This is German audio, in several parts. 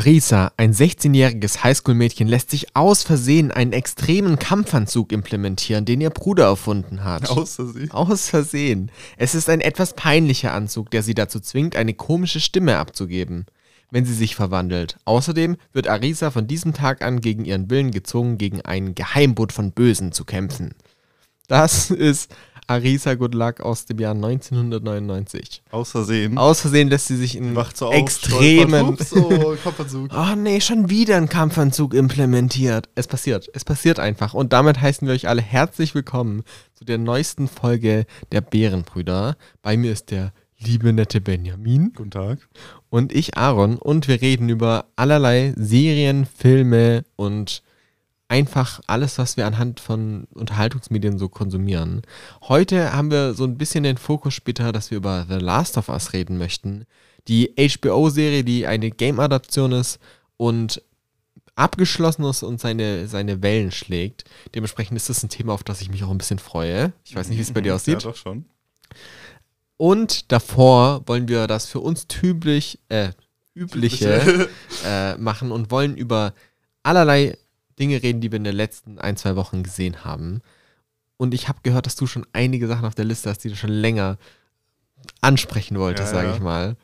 Arisa, ein 16-jähriges Highschool-Mädchen, lässt sich aus Versehen einen extremen Kampfanzug implementieren, den ihr Bruder erfunden hat. Aus Versehen. Aus Versehen. Es ist ein etwas peinlicher Anzug, der sie dazu zwingt, eine komische Stimme abzugeben, wenn sie sich verwandelt. Außerdem wird Arisa von diesem Tag an gegen ihren Willen gezwungen, gegen einen Geheimbund von Bösen zu kämpfen. Das ist Arisa Good Luck aus dem Jahr 1999. Aus Versehen. Aus Versehen lässt sie sich in Wacht so extremen... ups, oh, Kampfanzug. Oh nee, schon wieder ein Kampfanzug implementiert. Es passiert, es passiert einfach. Und damit heißen wir euch alle herzlich willkommen zu der neuesten Folge der Bärenbrüder. Bei mir ist der liebe nette Benjamin Guten Tag. und ich Aaron und wir reden über allerlei Serien, Filme und einfach alles, was wir anhand von Unterhaltungsmedien so konsumieren. Heute haben wir so ein bisschen den Fokus später, dass wir über The Last of Us reden möchten. Die HBO-Serie, die eine Game-Adaption ist und abgeschlossen ist und seine, seine Wellen schlägt. Dementsprechend ist das ein Thema, auf das ich mich auch ein bisschen freue. Ich weiß nicht, wie es bei dir aussieht. Ja, doch schon. Und davor wollen wir das für uns typisch, äh, übliche äh, machen und wollen über allerlei Dinge reden, die wir in den letzten ein, zwei Wochen gesehen haben. Und ich habe gehört, dass du schon einige Sachen auf der Liste hast, die du schon länger ansprechen wolltest, Ja, sage ja. ich mal.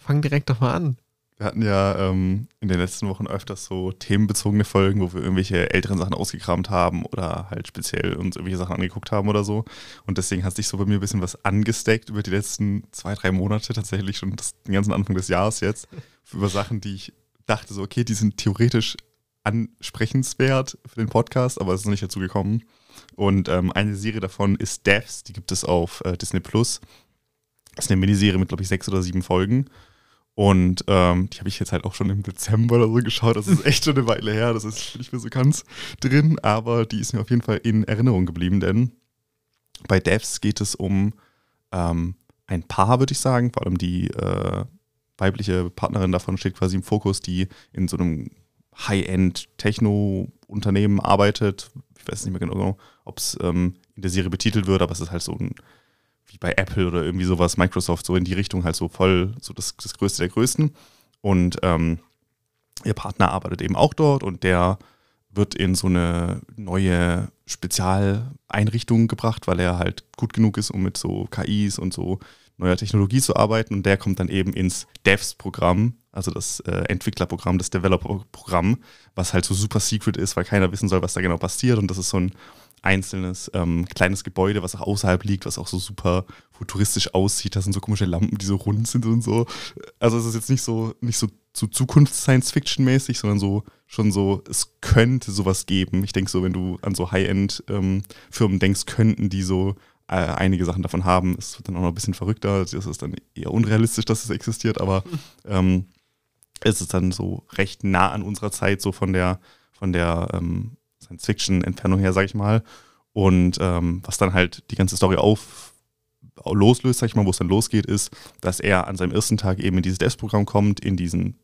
Fang direkt doch mal an. Wir hatten ja ähm, in den letzten Wochen öfters so themenbezogene Folgen, wo wir irgendwelche älteren Sachen ausgekramt haben oder halt speziell uns irgendwelche Sachen angeguckt haben oder so. Und deswegen hat sich so bei mir ein bisschen was angesteckt über die letzten zwei, drei Monate, tatsächlich schon das, den ganzen Anfang des Jahres jetzt, über Sachen, die ich dachte so, okay, die sind theoretisch ansprechenswert für den Podcast, aber es ist noch nicht dazu gekommen. Und ähm, eine Serie davon ist Devs, die gibt es auf äh, Disney Plus. Das ist eine Miniserie mit, glaube ich, sechs oder sieben Folgen. Und ähm, die habe ich jetzt halt auch schon im Dezember oder so geschaut. Das ist echt schon eine Weile her. Das ist nicht mehr so ganz drin. Aber die ist mir auf jeden Fall in Erinnerung geblieben, denn bei Devs geht es um ähm, ein Paar, würde ich sagen. Vor allem die äh, weibliche Partnerin davon steht quasi im Fokus, die in so einem High-End-Techno-Unternehmen arbeitet. Ich weiß nicht mehr genau, ob es ähm, in der Serie betitelt wird, aber es ist halt so ein wie bei Apple oder irgendwie sowas, Microsoft, so in die Richtung halt so voll, so das, das Größte der Größten. Und ähm, ihr Partner arbeitet eben auch dort und der wird in so eine neue Spezialeinrichtung gebracht, weil er halt gut genug ist, um mit so KIs und so neuer Technologie zu arbeiten. Und der kommt dann eben ins Devs-Programm, also das äh, Entwicklerprogramm, das Developer-Programm, was halt so super secret ist, weil keiner wissen soll, was da genau passiert. Und das ist so ein einzelnes ähm, kleines Gebäude, was auch außerhalb liegt, was auch so super futuristisch aussieht. Da sind so komische Lampen, die so rund sind und so. Also es ist jetzt nicht so, nicht so zu Zukunfts-Science-Fiction-mäßig, sondern so schon so, es könnte sowas geben. Ich denke so, wenn du an so High-End-Firmen denkst, könnten die so äh, einige Sachen davon haben. Es wird dann auch noch ein bisschen verrückter. Das ist dann eher unrealistisch, dass es existiert, aber ähm, es ist dann so recht nah an unserer Zeit, so von der, von der ähm, Science-Fiction-Entfernung her, sag ich mal. Und ähm, was dann halt die ganze Story auf loslöst, sag ich mal, wo es dann losgeht, ist, dass er an seinem ersten Tag eben in dieses Devs-Programm kommt, in diesen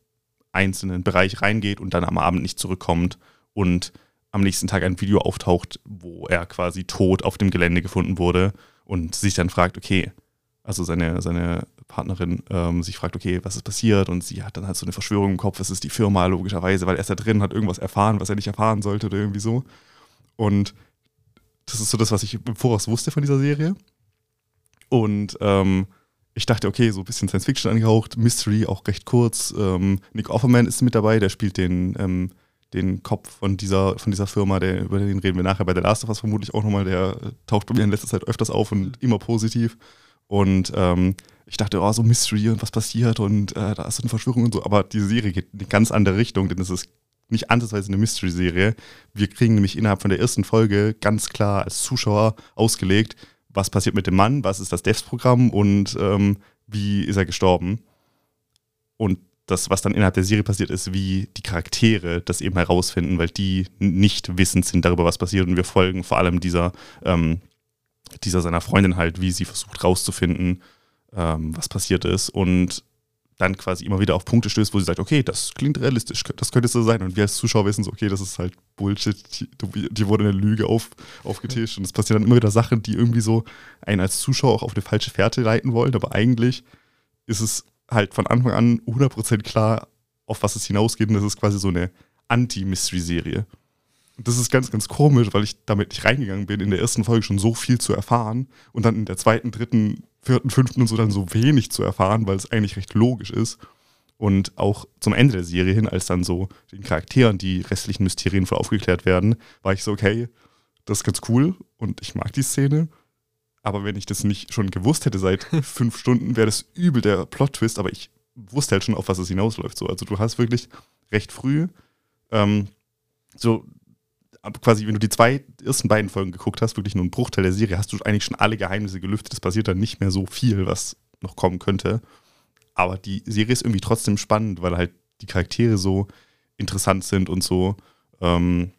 einzelnen Bereich reingeht und dann am Abend nicht zurückkommt und am nächsten Tag ein Video auftaucht, wo er quasi tot auf dem Gelände gefunden wurde und sich dann fragt, okay, also seine, seine Partnerin ähm, sich fragt, okay, was ist passiert? Und sie hat dann halt so eine Verschwörung im Kopf, es ist die Firma, logischerweise, weil er ist da drin, hat irgendwas erfahren, was er nicht erfahren sollte oder irgendwie so. Und das ist so das, was ich im Voraus wusste von dieser Serie. Und ähm, ich dachte, okay, so ein bisschen Science Fiction angehaucht, Mystery auch recht kurz. Ähm, Nick Offerman ist mit dabei, der spielt den, ähm, den Kopf von dieser, von dieser Firma, der, über den reden wir nachher bei The Last of Us vermutlich auch nochmal. Der taucht bei mir in letzter Zeit öfters auf und immer positiv. Und ähm, ich dachte, oh, so Mystery und was passiert und äh, da ist eine Verschwörung und so. Aber die Serie geht in eine ganz andere Richtung, denn es ist nicht ansatzweise eine Mystery-Serie. Wir kriegen nämlich innerhalb von der ersten Folge ganz klar als Zuschauer ausgelegt, was passiert mit dem Mann, was ist das Devs-Programm und ähm, wie ist er gestorben. Und das, was dann innerhalb der Serie passiert, ist, wie die Charaktere das eben herausfinden, weil die nicht wissend sind darüber, was passiert. Und wir folgen vor allem dieser, ähm, dieser seiner Freundin halt, wie sie versucht rauszufinden, ähm, was passiert ist. Und dann quasi immer wieder auf Punkte stößt, wo sie sagt, okay, das klingt realistisch, das könnte so sein. Und wir als Zuschauer wissen so, okay, das ist halt Bullshit, die, die wurde eine Lüge auf, aufgetischt. Und es passieren dann immer wieder Sachen, die irgendwie so einen als Zuschauer auch auf eine falsche Fährte leiten wollen. Aber eigentlich ist es halt von Anfang an 100% klar, auf was es hinausgeht. Und das ist quasi so eine Anti-Mystery-Serie. Das ist ganz, ganz komisch, weil ich damit nicht reingegangen bin, in der ersten Folge schon so viel zu erfahren und dann in der zweiten, dritten, vierten, fünften und so dann so wenig zu erfahren, weil es eigentlich recht logisch ist. Und auch zum Ende der Serie hin, als dann so den Charakteren die restlichen Mysterien voll aufgeklärt werden, war ich so, okay, das ist ganz cool und ich mag die Szene. Aber wenn ich das nicht schon gewusst hätte seit fünf Stunden, wäre das übel der Plot-Twist, aber ich wusste halt schon, auf was es hinausläuft. So. Also du hast wirklich recht früh ähm, so quasi, wenn du die zwei ersten beiden Folgen geguckt hast, wirklich nur einen Bruchteil der Serie, hast du eigentlich schon alle Geheimnisse gelüftet. Es passiert dann nicht mehr so viel, was noch kommen könnte. Aber die Serie ist irgendwie trotzdem spannend, weil halt die Charaktere so interessant sind und so ähm,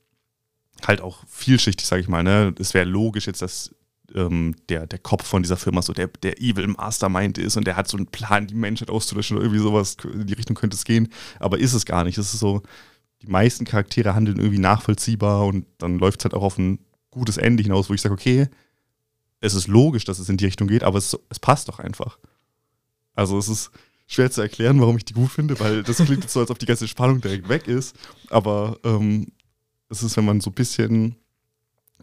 halt auch vielschichtig, sag ich mal. Ne? Es wäre logisch jetzt, dass ähm, der, der Kopf von dieser Firma so der, der Evil Mastermind ist und der hat so einen Plan, die Menschheit auszulöschen oder irgendwie sowas. In die Richtung könnte es gehen. Aber ist es gar nicht. Es ist so, die meisten Charaktere handeln irgendwie nachvollziehbar und dann läuft es halt auch auf ein gutes Ende hinaus, wo ich sage, okay, es ist logisch, dass es in die Richtung geht, aber es, es passt doch einfach. Also es ist schwer zu erklären, warum ich die gut finde, weil das klingt so, als ob die ganze Spannung direkt weg ist. Aber ähm, es ist, wenn man so ein bisschen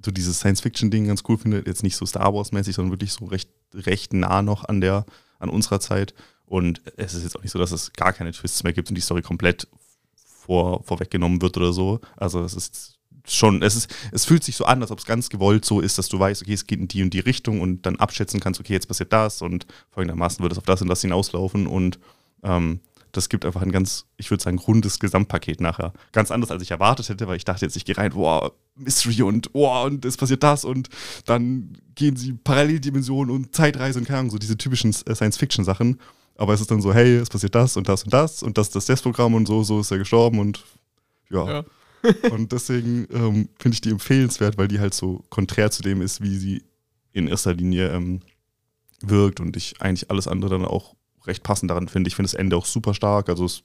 so dieses Science-Fiction-Ding ganz cool findet, jetzt nicht so Star Wars-mäßig, sondern wirklich so recht, recht nah noch an der, an unserer Zeit. Und es ist jetzt auch nicht so, dass es gar keine Twists mehr gibt und die Story komplett vor, vorweggenommen wird oder so. Also es ist schon, es ist, es fühlt sich so an, als ob es ganz gewollt so ist, dass du weißt, okay, es geht in die und die Richtung und dann abschätzen kannst, okay, jetzt passiert das und folgendermaßen wird es auf das und das hinauslaufen und ähm, das gibt einfach ein ganz, ich würde sagen, rundes Gesamtpaket nachher. Ganz anders, als ich erwartet hätte, weil ich dachte jetzt, ich gehe rein, boah, Mystery und boah, und es passiert das und dann gehen sie Paralleldimensionen und Zeitreise und keine Ahnung, so diese typischen äh, Science-Fiction-Sachen. Aber es ist dann so, hey, es passiert das und das und das und das ist das Testprogramm und so, so ist er gestorben und ja. ja. und deswegen ähm, finde ich die empfehlenswert, weil die halt so konträr zu dem ist, wie sie in erster Linie ähm, wirkt und ich eigentlich alles andere dann auch recht passend daran finde. Ich finde das Ende auch super stark, also es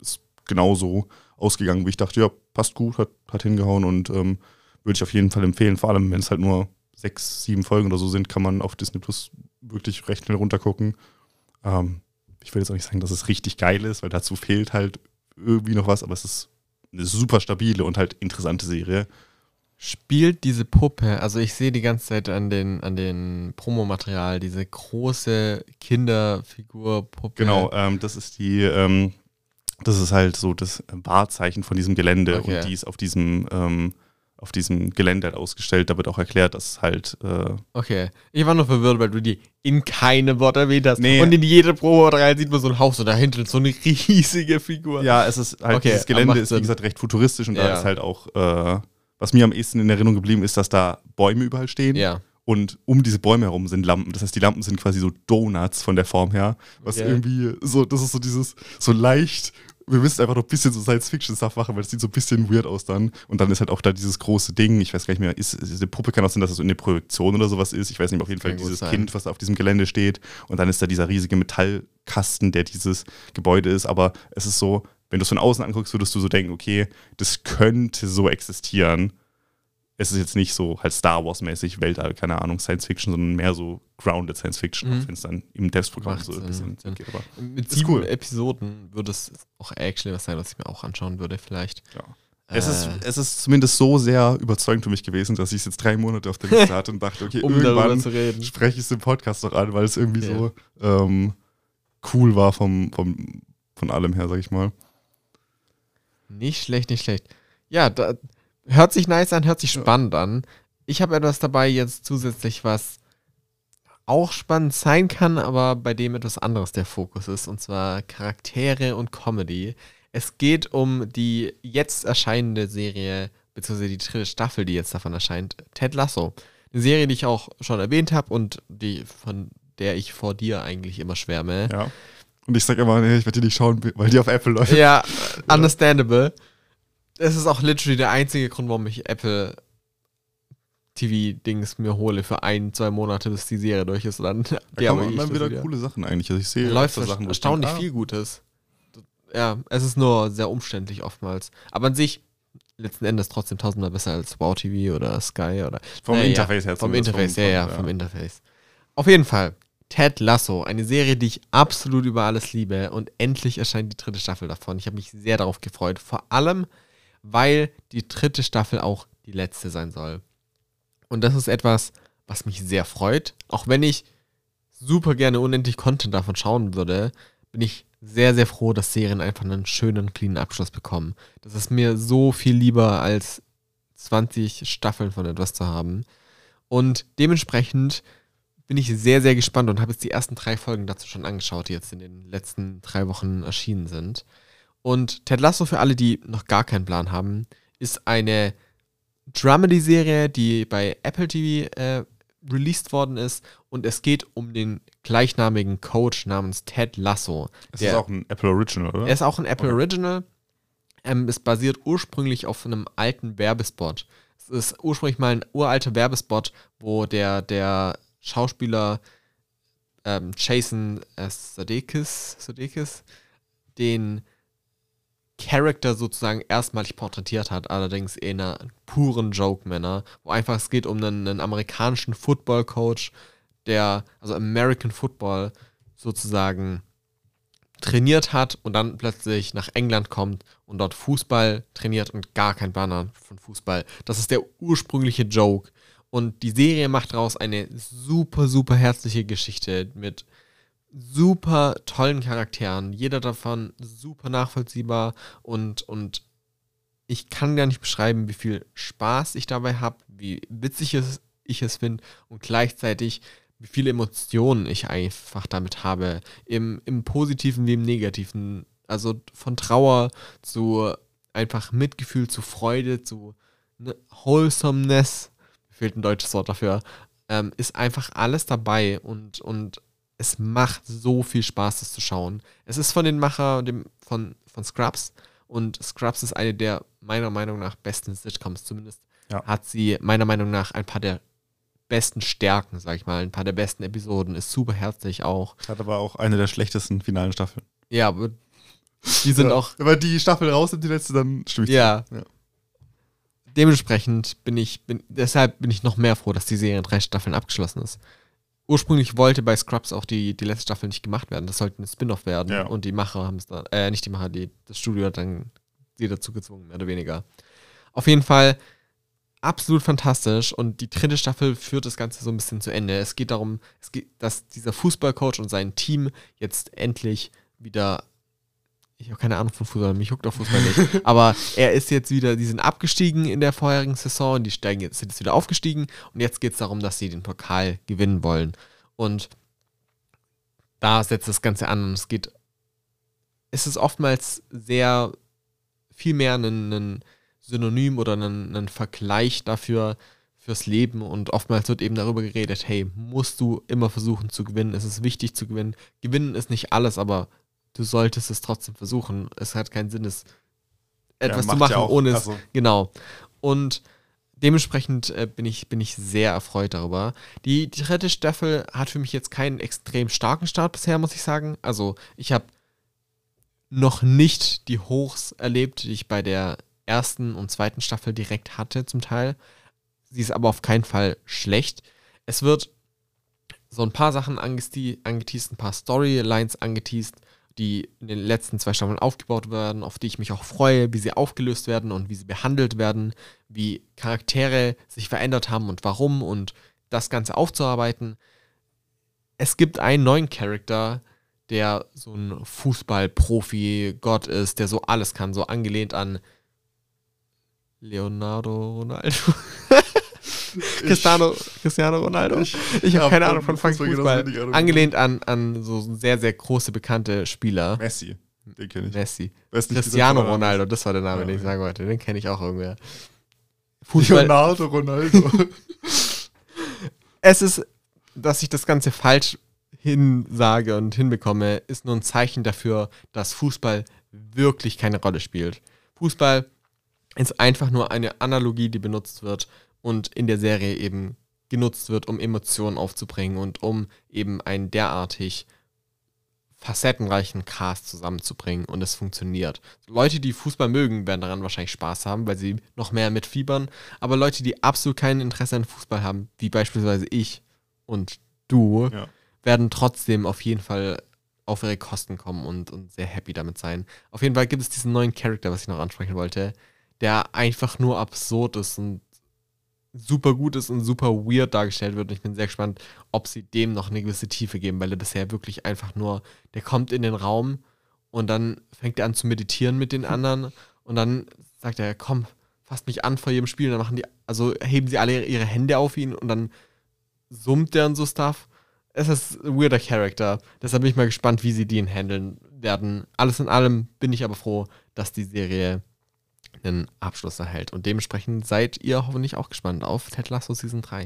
ist genauso ausgegangen, wie ich dachte, ja, passt gut, hat, hat hingehauen und ähm, würde ich auf jeden Fall empfehlen, vor allem wenn es halt nur sechs, sieben Folgen oder so sind, kann man auf Disney Plus wirklich recht schnell runtergucken. Ähm, ich will jetzt auch nicht sagen, dass es richtig geil ist, weil dazu fehlt halt irgendwie noch was, aber es ist eine super stabile und halt interessante Serie. Spielt diese Puppe, also ich sehe die ganze Zeit an den, an den Promomaterial, diese große Kinderfigur-Puppe. Genau, ähm, das ist die, ähm, das ist halt so das Wahrzeichen von diesem Gelände okay. und die ist auf diesem ähm, auf diesem Gelände halt ausgestellt. Da wird auch erklärt, dass halt. Äh okay. Ich war nur verwirrt, weil du die in keinem Wort erwähnt hast. Nee. Und in jeder Probe rein sieht man so ein Haus und dahinter ist so eine riesige Figur. Ja, es ist halt, okay, dieses Gelände ist, wie gesagt, recht futuristisch und ja. da ist halt auch, äh, was mir am ehesten in Erinnerung geblieben ist, dass da Bäume überall stehen. Ja. Und um diese Bäume herum sind Lampen. Das heißt, die Lampen sind quasi so Donuts von der Form her. Was okay. irgendwie so, das ist so dieses, so leicht wir müssen einfach noch ein bisschen so Science-Fiction-Stuff machen, weil es sieht so ein bisschen weird aus dann. Und dann ist halt auch da dieses große Ding, ich weiß gar nicht mehr, ist, diese Puppe kann auch sein, dass es so eine Projektion oder sowas ist. Ich weiß nicht, auf jeden Fall dieses Kind, was da auf diesem Gelände steht. Und dann ist da dieser riesige Metallkasten, der dieses Gebäude ist. Aber es ist so, wenn du es von außen anguckst, würdest du so denken, okay, das könnte so existieren es ist jetzt nicht so halt Star Wars-mäßig, Weltall, keine Ahnung, Science Fiction, sondern mehr so grounded Science Fiction, mhm. wenn es dann im Devs-Programm so ein bisschen Sinn. geht. Aber Mit sieben cool. Episoden würde es auch actually was sein, was ich mir auch anschauen würde, vielleicht. Ja. Äh. Es, ist, es ist zumindest so sehr überzeugend für mich gewesen, dass ich es jetzt drei Monate auf der Liste hatte und dachte, okay, um irgendwann spreche ich es im Podcast noch an, weil es irgendwie ja. so ähm, cool war vom, vom, von allem her, sag ich mal. Nicht schlecht, nicht schlecht. Ja, da, Hört sich nice an, hört sich spannend an. Ich habe etwas dabei jetzt zusätzlich, was auch spannend sein kann, aber bei dem etwas anderes der Fokus ist, und zwar Charaktere und Comedy. Es geht um die jetzt erscheinende Serie, beziehungsweise die dritte Staffel, die jetzt davon erscheint, Ted Lasso. Eine Serie, die ich auch schon erwähnt habe und die, von der ich vor dir eigentlich immer schwärme. Ja. Und ich sage immer, nee, ich werde die nicht schauen, weil die auf Apple läuft. Ja, understandable es ist auch literally der einzige Grund, warum ich Apple TV-Dings mir hole für ein, zwei Monate, bis die Serie durch ist. Dann da ja, kommen dann wieder, wieder, coole Sachen eigentlich. Also ich sehe läuft Sachen, erstaunlich ah. viel Gutes. Ja, es ist nur sehr umständlich oftmals. Aber an sich letzten Endes trotzdem tausendmal besser als Wow TV oder Sky oder. Vom naja, Interface her. Vom Interface, vom, ja, ja, vom Interface. Auf jeden Fall. Ted Lasso, eine Serie, die ich absolut über alles liebe und endlich erscheint die dritte Staffel davon. Ich habe mich sehr darauf gefreut, vor allem, weil die dritte Staffel auch die letzte sein soll. Und das ist etwas, was mich sehr freut, auch wenn ich super gerne unendlich Content davon schauen würde, bin ich sehr, sehr froh, dass Serien einfach einen schönen, cleanen Abschluss bekommen. Das ist mir so viel lieber, als 20 Staffeln von etwas zu haben. Und dementsprechend bin ich sehr, sehr gespannt und habe jetzt die ersten drei Folgen dazu schon angeschaut, die jetzt in den letzten drei Wochen erschienen sind. Und Ted Lasso, für alle, die noch gar keinen Plan haben, ist eine Dramedy-Serie, die bei Apple TV äh, released worden ist. Und es geht um den gleichnamigen Coach namens Ted Lasso. Es ist auch ein Apple Original, oder? Er ist auch ein Apple okay. Original. Ähm, es basiert ursprünglich auf einem alten Werbespot. Es ist ursprünglich mal ein uralter Werbespot, wo der, der Schauspieler ähm, Jason äh, Sudeikis, Sudeikis den Charakter sozusagen erstmalig porträtiert hat, allerdings in einer puren Joke-Manner, wo einfach es geht um einen, einen amerikanischen Football-Coach, der, also American Football sozusagen trainiert hat und dann plötzlich nach England kommt und dort Fußball trainiert und gar kein Banner von Fußball. Das ist der ursprüngliche Joke. Und die Serie macht daraus eine super, super herzliche Geschichte mit super tollen Charakteren. Jeder davon super nachvollziehbar und, und ich kann gar nicht beschreiben, wie viel Spaß ich dabei habe, wie witzig es, ich es finde und gleichzeitig wie viele Emotionen ich einfach damit habe. Im, Im Positiven wie im Negativen. Also von Trauer zu einfach Mitgefühl, zu Freude, zu ne, Wholesomeness fehlt ein deutsches Wort dafür, ähm, ist einfach alles dabei und, und es macht so viel Spaß, das zu schauen. Es ist von den Macher dem, von, von Scrubs und Scrubs ist eine der meiner Meinung nach besten Sitcoms, zumindest ja. hat sie meiner Meinung nach ein paar der besten Stärken, sag ich mal, ein paar der besten Episoden, ist super herzlich auch. Hat aber auch eine der schlechtesten finalen Staffeln. Ja, aber die sind ja, auch. Wenn die Staffel raus sind, die letzte, dann stimmt ja. ja dementsprechend bin ich, bin, deshalb bin ich noch mehr froh, dass die Serie in drei Staffeln abgeschlossen ist. Ursprünglich wollte bei Scrubs auch die, die letzte Staffel nicht gemacht werden. Das sollte ein Spin-off werden. Ja. Und die Macher haben es dann, äh, nicht die Macher, die, das Studio hat dann sie dazu gezwungen, mehr oder weniger. Auf jeden Fall absolut fantastisch und die dritte Staffel führt das Ganze so ein bisschen zu Ende. Es geht darum, es geht, dass dieser Fußballcoach und sein Team jetzt endlich wieder ich habe keine Ahnung von Fußball, mich juckt auch Fußball nicht. Aber er ist jetzt wieder, die sind abgestiegen in der vorherigen Saison, die steigen jetzt, sind jetzt wieder aufgestiegen und jetzt geht es darum, dass sie den Pokal gewinnen wollen. Und da setzt das Ganze an und es geht, es ist oftmals sehr viel mehr ein, ein Synonym oder ein, ein Vergleich dafür, fürs Leben und oftmals wird eben darüber geredet, hey, musst du immer versuchen zu gewinnen, es ist wichtig zu gewinnen. Gewinnen ist nicht alles, aber du solltest es trotzdem versuchen. Es hat keinen Sinn, es etwas ja, zu machen, ja ohne es. Also. Genau. Und dementsprechend äh, bin, ich, bin ich sehr erfreut darüber. Die, die dritte Staffel hat für mich jetzt keinen extrem starken Start bisher, muss ich sagen. Also, ich habe noch nicht die Hochs erlebt, die ich bei der ersten und zweiten Staffel direkt hatte, zum Teil. Sie ist aber auf keinen Fall schlecht. Es wird so ein paar Sachen angeteased, ein paar Storylines angeteased, die in den letzten zwei Staffeln aufgebaut werden, auf die ich mich auch freue, wie sie aufgelöst werden und wie sie behandelt werden, wie Charaktere sich verändert haben und warum und das Ganze aufzuarbeiten. Es gibt einen neuen Charakter, der so ein Fußballprofi-Gott ist, der so alles kann, so angelehnt an Leonardo Ronaldo. Cristiano, Cristiano Ronaldo. Ich, ich habe hab keine Ahnung von. Fußball. Angelehnt an, an so sehr, sehr große, bekannte Spieler. Messi. Den kenne ich. Messi. Cristiano Ronaldo, das war der Name, ja, den ich sagen wollte. Den kenne ich auch irgendwer. Fußball. Leonardo Ronaldo. es ist, dass ich das Ganze falsch hinsage und hinbekomme, ist nur ein Zeichen dafür, dass Fußball wirklich keine Rolle spielt. Fußball ist einfach nur eine Analogie, die benutzt wird, und in der Serie eben genutzt wird, um Emotionen aufzubringen und um eben einen derartig facettenreichen Cast zusammenzubringen und es funktioniert. Leute, die Fußball mögen, werden daran wahrscheinlich Spaß haben, weil sie noch mehr mitfiebern, aber Leute, die absolut kein Interesse an Fußball haben, wie beispielsweise ich und du, Ja. werden trotzdem auf jeden Fall auf ihre Kosten kommen und, und sehr happy damit sein. Auf jeden Fall gibt es diesen neuen Charakter, was ich noch ansprechen wollte, der einfach nur absurd ist und super gut ist und super weird dargestellt wird. Und ich bin sehr gespannt, ob sie dem noch eine gewisse Tiefe geben, weil er bisher wirklich einfach nur, der kommt in den Raum und dann fängt er an zu meditieren mit den anderen und dann sagt er, komm, fasst mich an vor jedem Spiel. Und dann machen die, also heben sie alle ihre Hände auf ihn und dann summt der und so Stuff. Es ist ein weirder Charakter. Deshalb bin ich mal gespannt, wie sie den handeln werden. Alles in allem bin ich aber froh, dass die Serie einen Abschluss erhält. Und dementsprechend seid ihr hoffentlich auch gespannt auf Ted Lasso Season 3.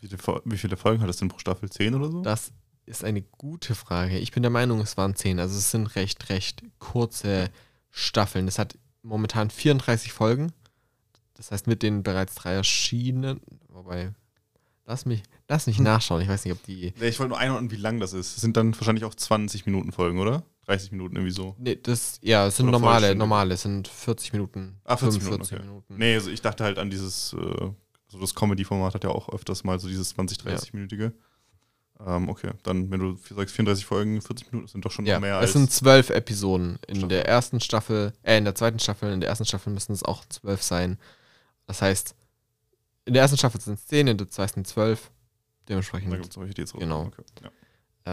Wie viele, Fol- wie viele Folgen hat es denn pro Staffel? Zehn oder so? Das ist eine gute Frage. Ich bin der Meinung, es waren 10. Also es sind recht, recht kurze Staffeln. Es hat momentan 34 Folgen. Das heißt, mit den bereits drei erschienenen, wobei, lass mich, lass mich nachschauen. Ich weiß nicht, ob die. Nee, ich wollte nur einordnen, wie lang das ist. Das sind dann wahrscheinlich auch 20 Minuten Folgen, oder? 30 Minuten irgendwie so. Nee, das, ja, es sind Oder normale, normale, es sind 40 Minuten. Ah, 40 Minuten, 45 okay. Minuten. Nee, also ich dachte halt an dieses, äh, so das Comedy-Format hat ja auch öfters mal so dieses 20, 30-minütige. Ähm, okay, dann, wenn du sagst 34 Folgen, 40 Minuten, sind doch schon Ja, noch mehr es als. sind zwölf Episoden. In Staffel. der ersten Staffel, äh, in der zweiten Staffel, in der ersten Staffel müssen es auch zwölf sein. Das heißt, in der ersten Staffel sind es zehn, in der zweiten zwölf. Dementsprechend, da gibt es solche, die jetzt raus- Genau. Okay. Ja.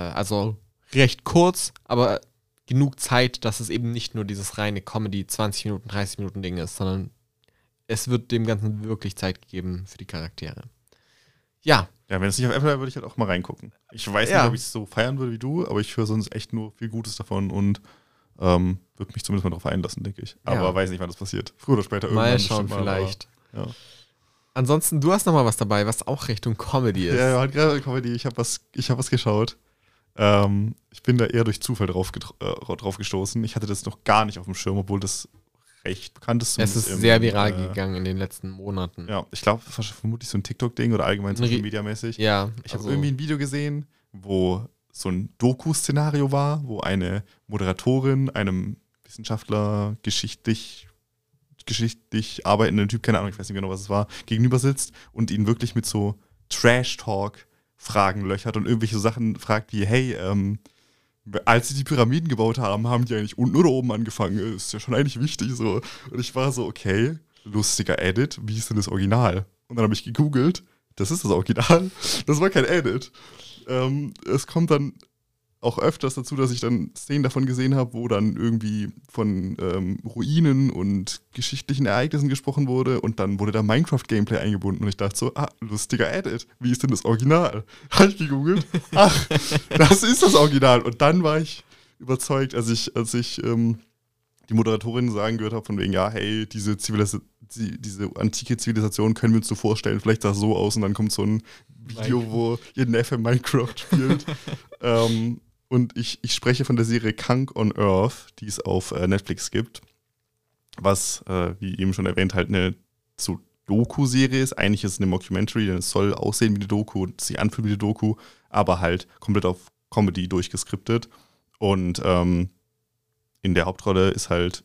äh, also recht kurz, aber genug Zeit, dass es eben nicht nur dieses reine Comedy 20 Minuten, 30 Minuten Ding ist, sondern es wird dem Ganzen wirklich Zeit gegeben für die Charaktere. Ja, ja, wenn es nicht auf Apple wäre, würde ich halt auch mal reingucken. Ich weiß Ja. nicht, ob ich es so feiern würde wie du, aber ich höre sonst echt nur viel Gutes davon und ähm, würde mich zumindest mal darauf einlassen, denke ich. Aber Ja. weiß nicht, wann das passiert. Früher oder später mal irgendwann schauen mal, vielleicht. aber- Ja. Ansonsten, du hast noch mal was dabei, was auch Richtung Comedy ist. Ja, hat gerade Comedy. Ich habe was, ich hab was geschaut. Ähm, ich bin da eher durch Zufall drauf, äh, drauf gestoßen. Ich hatte das noch gar nicht auf dem Schirm, obwohl das recht bekannt ist. Es ist im, sehr viral äh, gegangen in den letzten Monaten. Ja, ich glaube, vermutlich so ein TikTok-Ding oder allgemein Ein Social Rie- Media-mäßig. Ja, Ich habe also- irgendwie ein Video gesehen, wo so ein Doku-Szenario war, wo eine Moderatorin einem Wissenschaftler geschichtlich geschichtlich arbeitenden Typ, keine Ahnung, ich weiß nicht genau, was es war, gegenüber sitzt und ihn wirklich mit so Trash-Talk Fragen löchert und irgendwelche Sachen fragt wie, hey, ähm, als sie die Pyramiden gebaut haben, haben die eigentlich unten oder oben angefangen? Ist ja schon eigentlich wichtig so. Und ich war so, okay, lustiger Edit, wie ist denn das Original? Und dann habe ich gegoogelt, das ist das Original. Das war kein Edit. Ähm, es kommt dann auch öfters dazu, dass ich dann Szenen davon gesehen habe, wo dann irgendwie von ähm, Ruinen und geschichtlichen Ereignissen gesprochen wurde und dann wurde da Minecraft-Gameplay eingebunden und ich dachte so, ah, lustiger Edit, wie ist denn das Original? Habe ich gegoogelt, ach, das ist das Original und dann war ich überzeugt, als ich, als ich ähm, die Moderatorin sagen gehört habe, von wegen, ja, hey, diese Zivilis die, diese antike Zivilisation können wir uns so vorstellen, vielleicht sah es so aus und dann kommt so ein Video, wo ihr Neffe Minecraft spielt. ähm, und ich, ich spreche von der Serie Kunk on Earth, die es auf äh, Netflix gibt, was, äh, wie eben schon erwähnt, halt eine so Doku-Serie ist. Eigentlich ist es eine Mockumentary, denn es soll aussehen wie eine Doku und sich anfühlen wie eine Doku, aber halt komplett auf Comedy durchgeskriptet. Und ähm, in der Hauptrolle ist halt,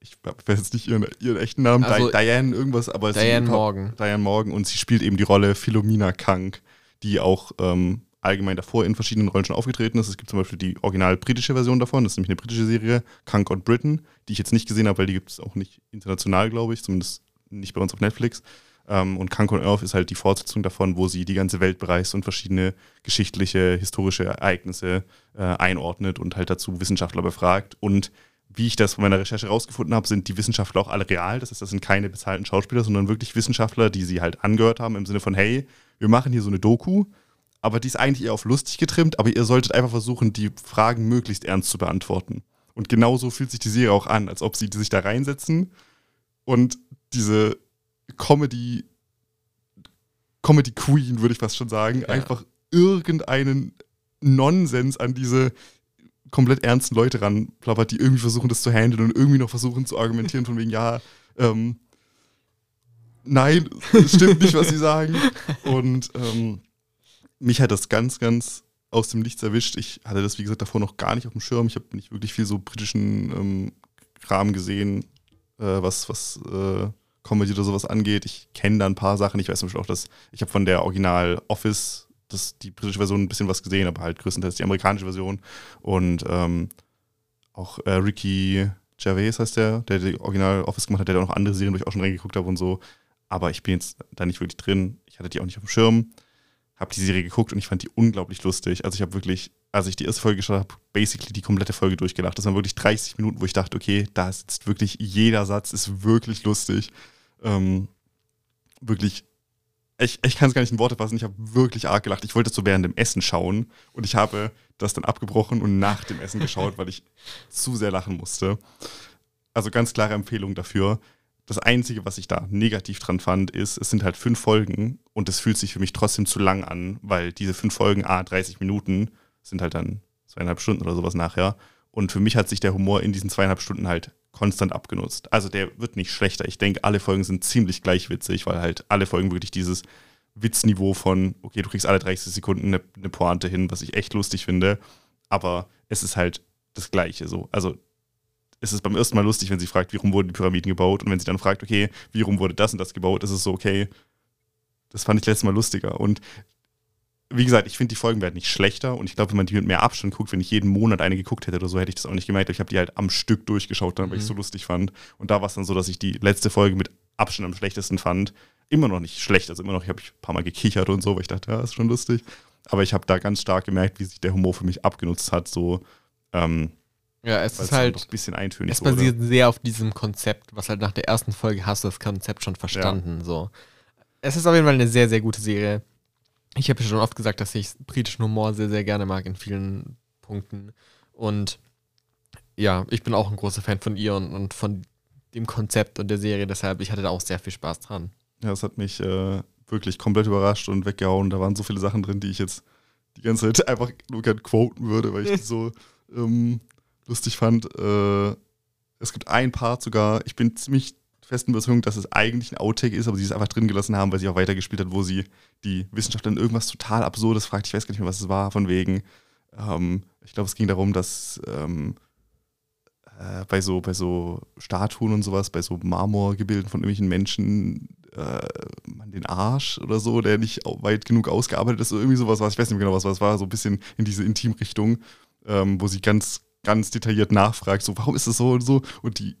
ich weiß jetzt nicht ihren, ihren echten Namen, Also, Di Diane irgendwas, aber Diane Morgan. Diane Morgan und sie spielt eben die Rolle Philomena Kank, die auch ähm, allgemein davor in verschiedenen Rollen schon aufgetreten ist. Es gibt zum Beispiel die original britische Version davon, das ist nämlich eine britische Serie, Kank on Britain, die ich jetzt nicht gesehen habe, weil die gibt es auch nicht international, glaube ich, zumindest nicht bei uns auf Netflix. Ähm, und Kank on Earth ist halt die Fortsetzung davon, wo sie die ganze Welt bereist und verschiedene geschichtliche, historische Ereignisse äh, einordnet und halt dazu Wissenschaftler befragt. Und wie ich das von meiner Recherche rausgefunden habe, sind die Wissenschaftler auch alle real. Das heißt, das sind keine bezahlten Schauspieler, sondern wirklich Wissenschaftler, die sie halt angehört haben im Sinne von, hey, wir machen hier so eine Doku, aber die ist eigentlich eher auf lustig getrimmt, aber ihr solltet einfach versuchen, die Fragen möglichst ernst zu beantworten. Und genauso fühlt sich die Serie auch an, als ob sie sich da reinsetzen und diese Comedy, Comedy Queen, würde ich fast schon sagen, Ja. einfach irgendeinen Nonsens an diese komplett ernsten Leute ranplappert, die irgendwie versuchen, das zu handeln und irgendwie noch versuchen zu argumentieren, von wegen, ja, ähm, nein, es stimmt nicht, was sie sagen. Und ähm, mich hat das ganz, ganz aus dem Nichts erwischt. Ich hatte das, wie gesagt, davor noch gar nicht auf dem Schirm. Ich habe nicht wirklich viel so britischen ähm, Kram gesehen, äh, was, was äh, Comedy oder sowas angeht. Ich kenne da ein paar Sachen. Ich weiß zum Beispiel auch, dass ich habe von der Original Office, das, die britische Version, ein bisschen was gesehen, aber halt größtenteils die amerikanische Version. Und ähm, auch äh, Ricky Gervais heißt der, der die Original Office gemacht hat, der da auch noch andere Serien, wo ich auch schon reingeguckt habe und so. Aber ich bin jetzt da nicht wirklich drin. Ich hatte die auch nicht auf dem Schirm. Habe die Serie geguckt und ich fand die unglaublich lustig. Also ich habe wirklich, als ich die erste Folge geschaut habe, basically die komplette Folge durchgelacht. Das waren wirklich 30 Minuten, wo ich dachte, okay, da ist wirklich jeder Satz ist wirklich lustig. Ähm, wirklich, ich, ich kann es gar nicht in Worte fassen. Ich habe wirklich arg gelacht. Ich wollte so während dem Essen schauen und ich habe das dann abgebrochen und nach dem Essen geschaut, weil ich zu sehr lachen musste. Also ganz klare Empfehlung dafür. Das Einzige, was ich da negativ dran fand, ist, es sind halt fünf Folgen und es fühlt sich für mich trotzdem zu lang an, weil diese fünf Folgen, a, 30 Minuten, sind halt dann zweieinhalb Stunden oder sowas nachher. Und für mich hat sich der Humor in diesen zweieinhalb Stunden halt konstant abgenutzt. Also der wird nicht schlechter. Ich denke, alle Folgen sind ziemlich gleich witzig, weil halt alle Folgen wirklich dieses Witzniveau von, okay, du kriegst alle 30 Sekunden eine, eine Pointe hin, was ich echt lustig finde. Aber es ist halt das Gleiche so. Also ist es beim ersten Mal lustig, wenn sie fragt, wie rum wurden die Pyramiden gebaut? Und wenn sie dann fragt, okay, wie rum wurde das und das gebaut, ist es so, okay, das fand ich letztes Mal lustiger. Und wie gesagt, ich finde, die Folgen werden nicht schlechter und ich glaube, wenn man die mit mehr Abstand guckt, wenn ich jeden Monat eine geguckt hätte oder so, hätte ich das auch nicht gemerkt. Ich habe die halt am Stück durchgeschaut, dann, weil mhm. ich es so lustig fand. Und da war es dann so, dass ich die letzte Folge mit Abstand am schlechtesten fand. Immer noch nicht schlecht, also immer noch, ich habe ein paar Mal gekichert und so, weil ich dachte, ja, ist schon lustig. Aber ich habe da ganz stark gemerkt, wie sich der Humor für mich abgenutzt hat, so ähm, ja, es ist halt ein bisschen eintönig. Es basiert wurde. sehr auf diesem Konzept, was halt nach der ersten Folge hast du das Konzept schon verstanden. Ja. So. Es ist auf jeden Fall eine sehr, sehr gute Serie. Ich habe ja schon oft gesagt, dass ich britischen Humor sehr, sehr gerne mag in vielen Punkten. Und ja, ich bin auch ein großer Fan von ihr und, und von dem Konzept und der Serie. Deshalb, ich hatte da auch sehr viel Spaß dran. Ja, es hat mich äh, wirklich komplett überrascht und weggehauen. Da waren so viele Sachen drin, die ich jetzt die ganze Zeit einfach nur gerne quoten würde, weil ich so ähm, lustig fand. Äh, es gibt ein Part sogar, ich bin ziemlich festen Überzeugung, dass es eigentlich ein Outtake ist, aber sie es einfach drin gelassen haben, weil sie auch weitergespielt hat, wo sie die Wissenschaftlerin irgendwas total Absurdes fragt. Ich weiß gar nicht mehr, was es war, von wegen. Ähm, ich glaube, es ging darum, dass ähm, äh, bei, so, bei so Statuen und sowas, bei so Marmorgebilden von irgendwelchen Menschen, äh, man den Arsch oder so, der nicht weit genug ausgearbeitet ist, oder irgendwie sowas war. Ich weiß nicht mehr genau, was war. Es war so ein bisschen in diese Intimrichtung, ähm, wo sie ganz ganz detailliert nachfragt, so, warum ist es so und so? Und die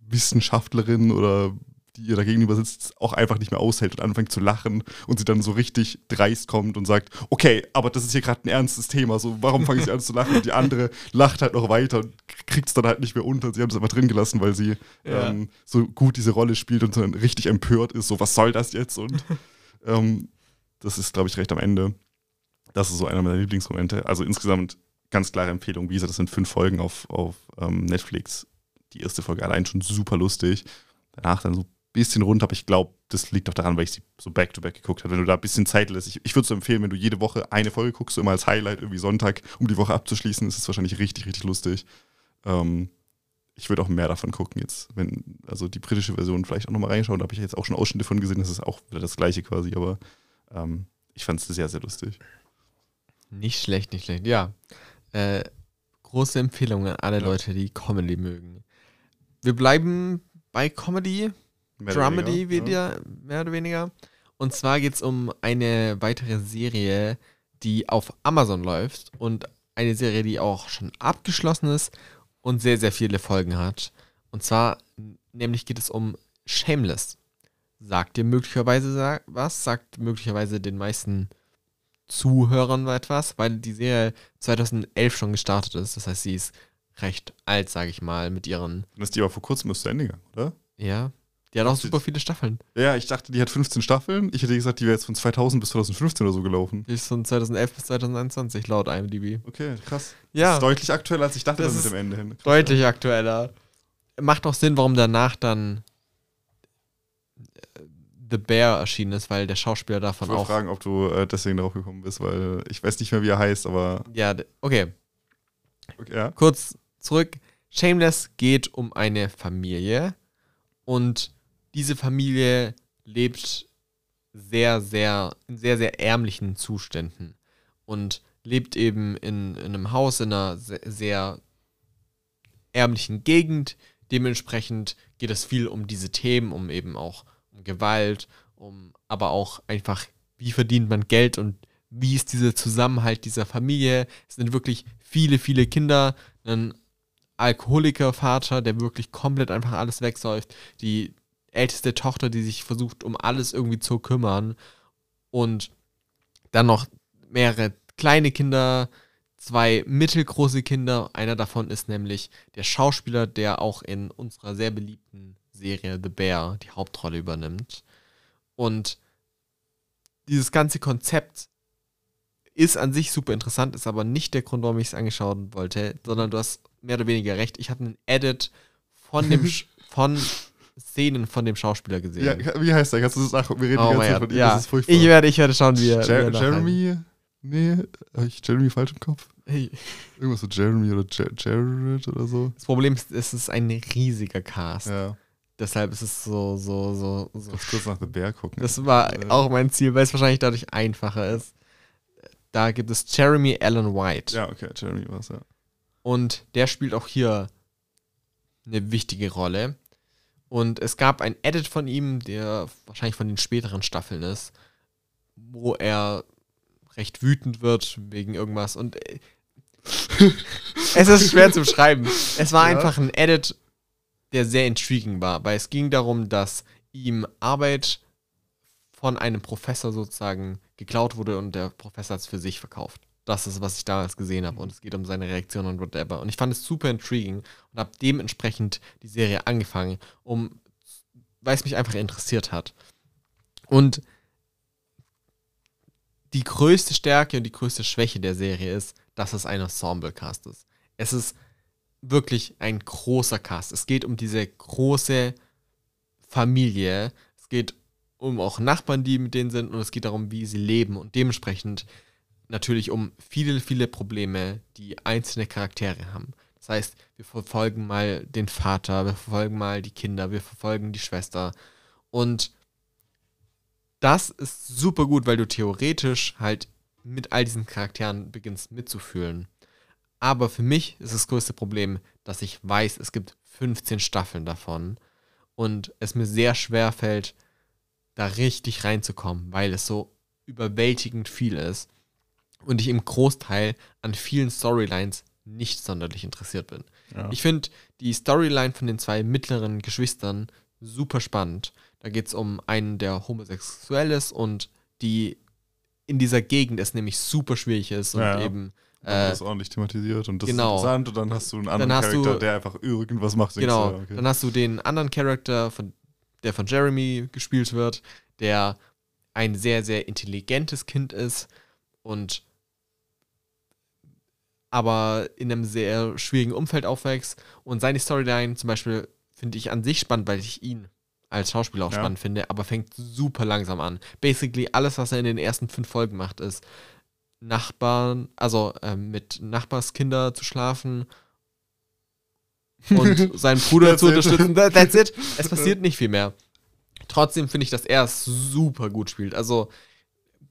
Wissenschaftlerin oder die ihr da gegenüber sitzt, auch einfach nicht mehr aushält und anfängt zu lachen und sie dann so richtig dreist kommt und sagt, okay, aber das ist hier gerade ein ernstes Thema, so warum fange ich an zu lachen? Und die andere lacht halt noch weiter und kriegt es dann halt nicht mehr unter. Sie haben es einfach drin gelassen, weil sie ja. ähm, so gut diese Rolle spielt und dann richtig empört ist, so was soll das jetzt? Und ähm, das ist, glaube ich, recht am Ende. Das ist so einer meiner Lieblingsmomente. Also insgesamt ganz klare Empfehlung. Wie gesagt, das sind fünf Folgen auf, auf ähm, Netflix. Die erste Folge allein schon super lustig. Danach dann so ein bisschen runter, aber ich glaube, das liegt doch daran, weil ich sie so back-to-back -back geguckt habe. Wenn du da ein bisschen Zeit lässt, ich, ich würde es so empfehlen, wenn du jede Woche eine Folge guckst, so immer als Highlight, irgendwie Sonntag, um die Woche abzuschließen, ist es wahrscheinlich richtig, richtig lustig. Ähm, ich würde auch mehr davon gucken jetzt, wenn, also die britische Version vielleicht auch nochmal reinschauen, da habe ich jetzt auch schon Ausschnitte von gesehen, das ist auch wieder das gleiche quasi, aber ähm, ich fand es sehr, sehr lustig. Nicht schlecht, nicht schlecht, ja. Äh, große Empfehlung an alle ja. Leute, die Comedy mögen. Wir bleiben bei Comedy, mehr Dramedy weniger, ja. mehr oder weniger. Und zwar geht es um eine weitere Serie, die auf Amazon läuft und eine Serie, die auch schon abgeschlossen ist und sehr, sehr viele Folgen hat. Und zwar, nämlich geht es um Shameless. Sagt dir möglicherweise was? Sagt möglicherweise den meisten Zuhörern etwas, weil die Serie 2011 schon gestartet ist. Das heißt, sie ist recht alt, sage ich mal, mit ihren. Das ist die aber vor kurzem ist zu Ende gegangen, oder? Ja. Die hat auch super viele Staffeln. Ja, ich dachte, die hat 15 Staffeln. Ich hätte gesagt, die wäre jetzt von 2000 bis 2015 oder so gelaufen. Die ist von 2011 bis 2021 laut IMDb. Okay, krass. Ja. Das ist deutlich aktueller, als ich dachte, das mit dem Ende hin. Krass, deutlich ja. aktueller. Macht auch Sinn, warum danach dann The Bear erschienen ist, weil der Schauspieler davon ich auch. Ich fragen, ob du äh, deswegen darauf gekommen bist, weil ich weiß nicht mehr, wie er heißt, aber. Ja, okay. okay ja. Kurz zurück. Shameless geht um eine Familie und diese Familie lebt sehr, sehr, in sehr, sehr ärmlichen Zuständen und lebt eben in, in einem Haus in einer sehr, sehr ärmlichen Gegend. Dementsprechend geht es viel um diese Themen, um eben auch um Gewalt, um aber auch einfach, wie verdient man Geld und wie ist dieser Zusammenhalt dieser Familie. Es sind wirklich viele, viele Kinder, ein Alkoholikervater, der wirklich komplett einfach alles wegsäuft, die älteste Tochter, die sich versucht, um alles irgendwie zu kümmern und dann noch mehrere kleine Kinder, zwei mittelgroße Kinder. Einer davon ist nämlich der Schauspieler, der auch in unserer sehr beliebten Serie The Bear die Hauptrolle übernimmt. Und dieses ganze Konzept ist an sich super interessant, ist aber nicht der Grund, warum ich es angeschaut wollte, sondern du hast mehr oder weniger recht. Ich habe einen Edit von dem von Szenen von dem Schauspieler gesehen. Ja, wie heißt der? Kannst du das nachgucken? Wir reden Oh die ganze Zeit von ihm. ja. Das ist furchtbar. Ich werde, ich werde schauen, wie er. wie er Jer Jeremy? Nee, habe ich Jeremy falsch im Kopf? Hey. Irgendwas so Jeremy oder Jer Jared oder so. Das Problem ist, es ist ein riesiger Cast. Ja. Deshalb ist es so, so, so, so. Lass kurz nach The Bear gucken. Das war Äh, auch mein Ziel, weil es wahrscheinlich dadurch einfacher ist. Da gibt es Jeremy Allen White. Ja, okay, Jeremy war's, ja. Und der spielt auch hier eine wichtige Rolle. Und es gab ein Edit von ihm, der wahrscheinlich von den späteren Staffeln ist, wo er recht wütend wird wegen irgendwas. Und äh, es ist schwer zu beschreiben. Es war Ja. einfach ein Edit, der sehr intriguing war, weil es ging darum, dass ihm Arbeit von einem Professor sozusagen geklaut wurde und der Professor hat es für sich verkauft. Das ist, was ich damals gesehen habe. Und es geht um seine Reaktion und whatever. Und ich fand es super intriguing und habe dementsprechend die Serie angefangen, um, weil es mich einfach interessiert hat. Und die größte Stärke und die größte Schwäche der Serie ist, dass es ein Ensemble-Cast ist. Es ist wirklich ein großer Cast. Es geht um diese große Familie. Es geht um auch Nachbarn, die mit denen sind und es geht darum, wie sie leben und dementsprechend natürlich um viele, viele Probleme, die einzelne Charaktere haben. Das heißt, wir verfolgen mal den Vater, wir verfolgen mal die Kinder, wir verfolgen die Schwester und das ist super gut, weil du theoretisch halt mit all diesen Charakteren beginnst mitzufühlen. Aber für mich ist das größte Problem, dass ich weiß, es gibt 15 Staffeln davon und es mir sehr schwer fällt, da richtig reinzukommen, weil es so überwältigend viel ist und ich im Großteil an vielen Storylines nicht sonderlich interessiert bin. Ja. Ich finde die Storyline von den zwei mittleren Geschwistern super spannend. Da geht es um einen, der homosexuell ist und die in dieser Gegend es nämlich super schwierig ist und Ja, eben äh, das ordentlich thematisiert und das genau. ist interessant und dann hast du einen anderen Charakter, der einfach irgendwas macht. Genau, du, okay. dann hast du den anderen Charakter, von, der von Jeremy gespielt wird, der ein sehr, sehr intelligentes Kind ist und aber in einem sehr schwierigen Umfeld aufwächst. Und seine Storyline zum Beispiel finde ich an sich spannend, weil ich ihn als Schauspieler auch Ja. spannend finde, aber fängt super langsam an. Basically alles, was er in den ersten fünf Folgen macht, ist Nachbarn, also ähm, mit Nachbarskinder zu schlafen und seinen Bruder zu unterstützen. That- That's it. Es passiert nicht viel mehr. Trotzdem finde ich, dass er es super gut spielt. Also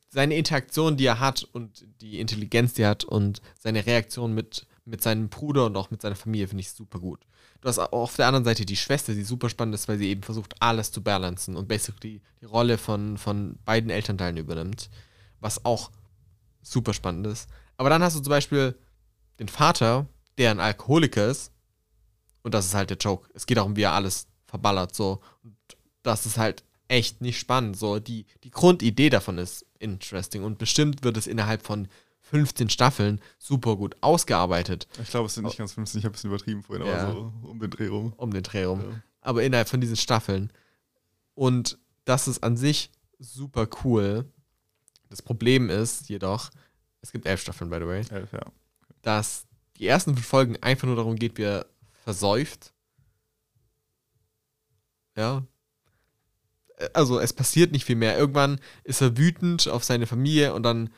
seine Interaktion, die er hat und die Intelligenz, die er hat und seine Reaktion mit, mit seinem Bruder und auch mit seiner Familie finde ich super gut. Du hast auch auf der anderen Seite die Schwester, die super spannend ist, weil sie eben versucht, alles zu balancen und basically die Rolle von, von beiden Elternteilen übernimmt. Was auch super spannend ist. Aber dann hast du zum Beispiel den Vater, der ein Alkoholiker ist. Und das ist halt der Joke. Es geht darum, wie er alles verballert. So. Und das ist halt echt nicht spannend. So, die, die Grundidee davon ist interesting. Und bestimmt wird es innerhalb von 15 Staffeln super gut ausgearbeitet Ich glaube, es sind nicht ganz 15, ich habe ein bisschen übertrieben vorhin, Ja. aber so um den Dreh rum. um den Dreh rum. Ja. Aber innerhalb von diesen Staffeln. Und das ist an sich super cool. Das Problem ist jedoch, es gibt elf Staffeln, by the way, Elf, ja. dass die ersten fünf Folgen einfach nur darum geht, wie er versäuft. Ja. Also es passiert nicht viel mehr. Irgendwann ist er wütend auf seine Familie und dann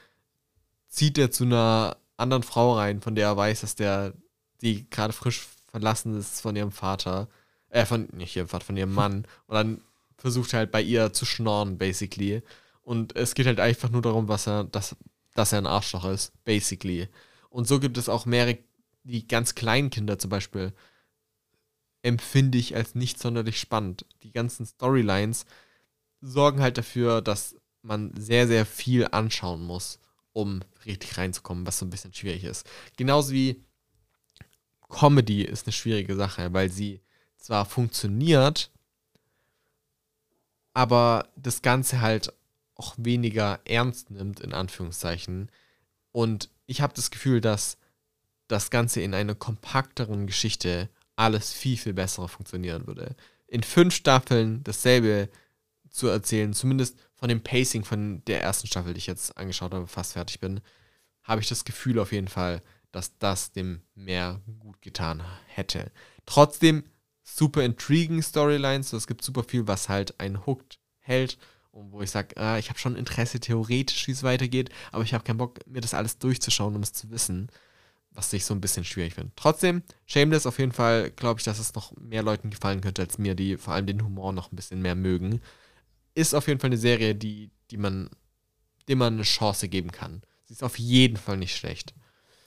zieht er zu einer anderen Frau rein, von der er weiß, dass der, die gerade frisch verlassen ist von ihrem Vater, äh, von, nicht ihrem Vater, von ihrem Mann. Und dann versucht halt bei ihr zu schnorren, basically. Und es geht halt einfach nur darum, was er, dass, dass er ein Arschloch ist, basically. Und so gibt es auch mehrere, die ganz kleinen Kinder zum Beispiel, empfinde ich als nicht sonderlich spannend. Die ganzen Storylines sorgen halt dafür, dass man sehr, sehr viel anschauen muss, um richtig reinzukommen, was so ein bisschen schwierig ist. Genauso wie Comedy ist eine schwierige Sache, weil sie zwar funktioniert, aber das Ganze halt auch weniger ernst nimmt, in Anführungszeichen. Und ich habe das Gefühl, dass das Ganze in einer kompakteren Geschichte alles viel, viel besser funktionieren würde. In fünf Staffeln dasselbe zu erzählen, zumindest von dem Pacing von der ersten Staffel, die ich jetzt angeschaut habe, fast fertig bin, habe ich das Gefühl auf jeden Fall, dass das dem mehr gut getan hätte. Trotzdem super intriguing Storylines, es gibt super viel, was halt einen hooked hält und wo ich sage, äh, ich habe schon Interesse theoretisch, wie es weitergeht, aber ich habe keinen Bock, mir das alles durchzuschauen, um es zu wissen was ich so ein bisschen schwierig finde. Trotzdem, Shameless auf jeden Fall, glaube ich, dass es noch mehr Leuten gefallen könnte als mir, die vor allem den Humor noch ein bisschen mehr mögen. Ist auf jeden Fall eine Serie, die, die man, dem man eine Chance geben kann. Sie ist auf jeden Fall nicht schlecht.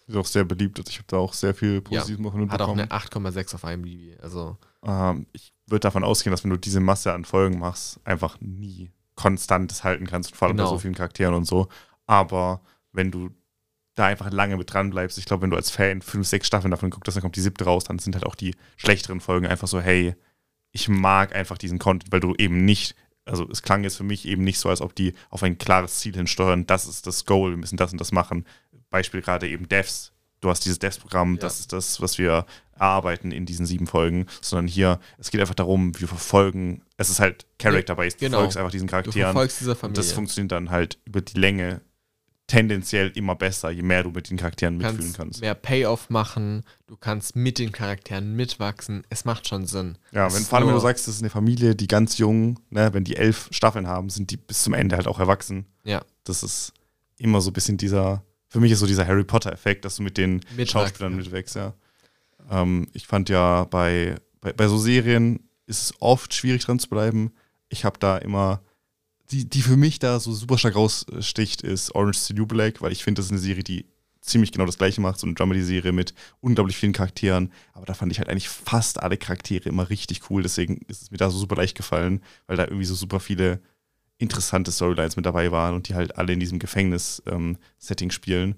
Ist auch sehr beliebt. Ich habe da auch sehr viel Positives ja, Hat auch eine 8,6 auf IMDb. Also. Ähm, ich würde davon ausgehen, dass wenn du diese Masse an Folgen machst, einfach nie konstantes halten kannst, vor allem genau. bei so vielen Charakteren und so. Aber wenn du da einfach lange mit dran bleibst. Ich glaube, wenn du als Fan fünf, sechs Staffeln davon guckst, dann kommt die siebte raus, dann sind halt auch die schlechteren Folgen einfach so, hey, ich mag einfach diesen Content, weil du eben nicht, also es klang jetzt für mich eben nicht so, als ob die auf ein klares Ziel hinsteuern, das ist das Goal, wir müssen das und das machen. Beispiel gerade eben Devs. Du hast dieses Devs-Programm, ja. das ist das, was wir erarbeiten in diesen sieben Folgen, sondern hier, es geht einfach darum, wir verfolgen, es ist halt Character-based, genau. du folgst einfach diesen Charakteren. Du verfolgst dieser Familie. Und das funktioniert dann halt über die Länge tendenziell immer besser, je mehr du mit den Charakteren kannst mitfühlen kannst. Mehr Payoff machen, du kannst mit den Charakteren mitwachsen. Es macht schon Sinn. Ja, wenn, vor allem, wenn du sagst, das ist eine Familie, die ganz jung, ne, wenn die elf Staffeln haben, sind die bis zum Ende halt auch erwachsen. Ja. Das ist immer so ein bisschen dieser, für mich ist so dieser Harry Potter-Effekt, dass du mit den. Schauspielern mitwächst, ja. Ähm, ich fand ja bei, bei, bei so Serien ist es oft schwierig dran zu bleiben. Ich habe da immer die, die für mich da so super stark raussticht, ist Orange is the New Black, weil ich finde, das ist eine Serie, die ziemlich genau das gleiche macht, so eine Dramedy-Serie mit unglaublich vielen Charakteren. Aber da fand ich halt eigentlich fast alle Charaktere immer richtig cool. Deswegen ist es mir da so super leicht gefallen, weil da irgendwie so super viele interessante Storylines mit dabei waren und die halt alle in diesem Gefängnis-Setting ähm, spielen.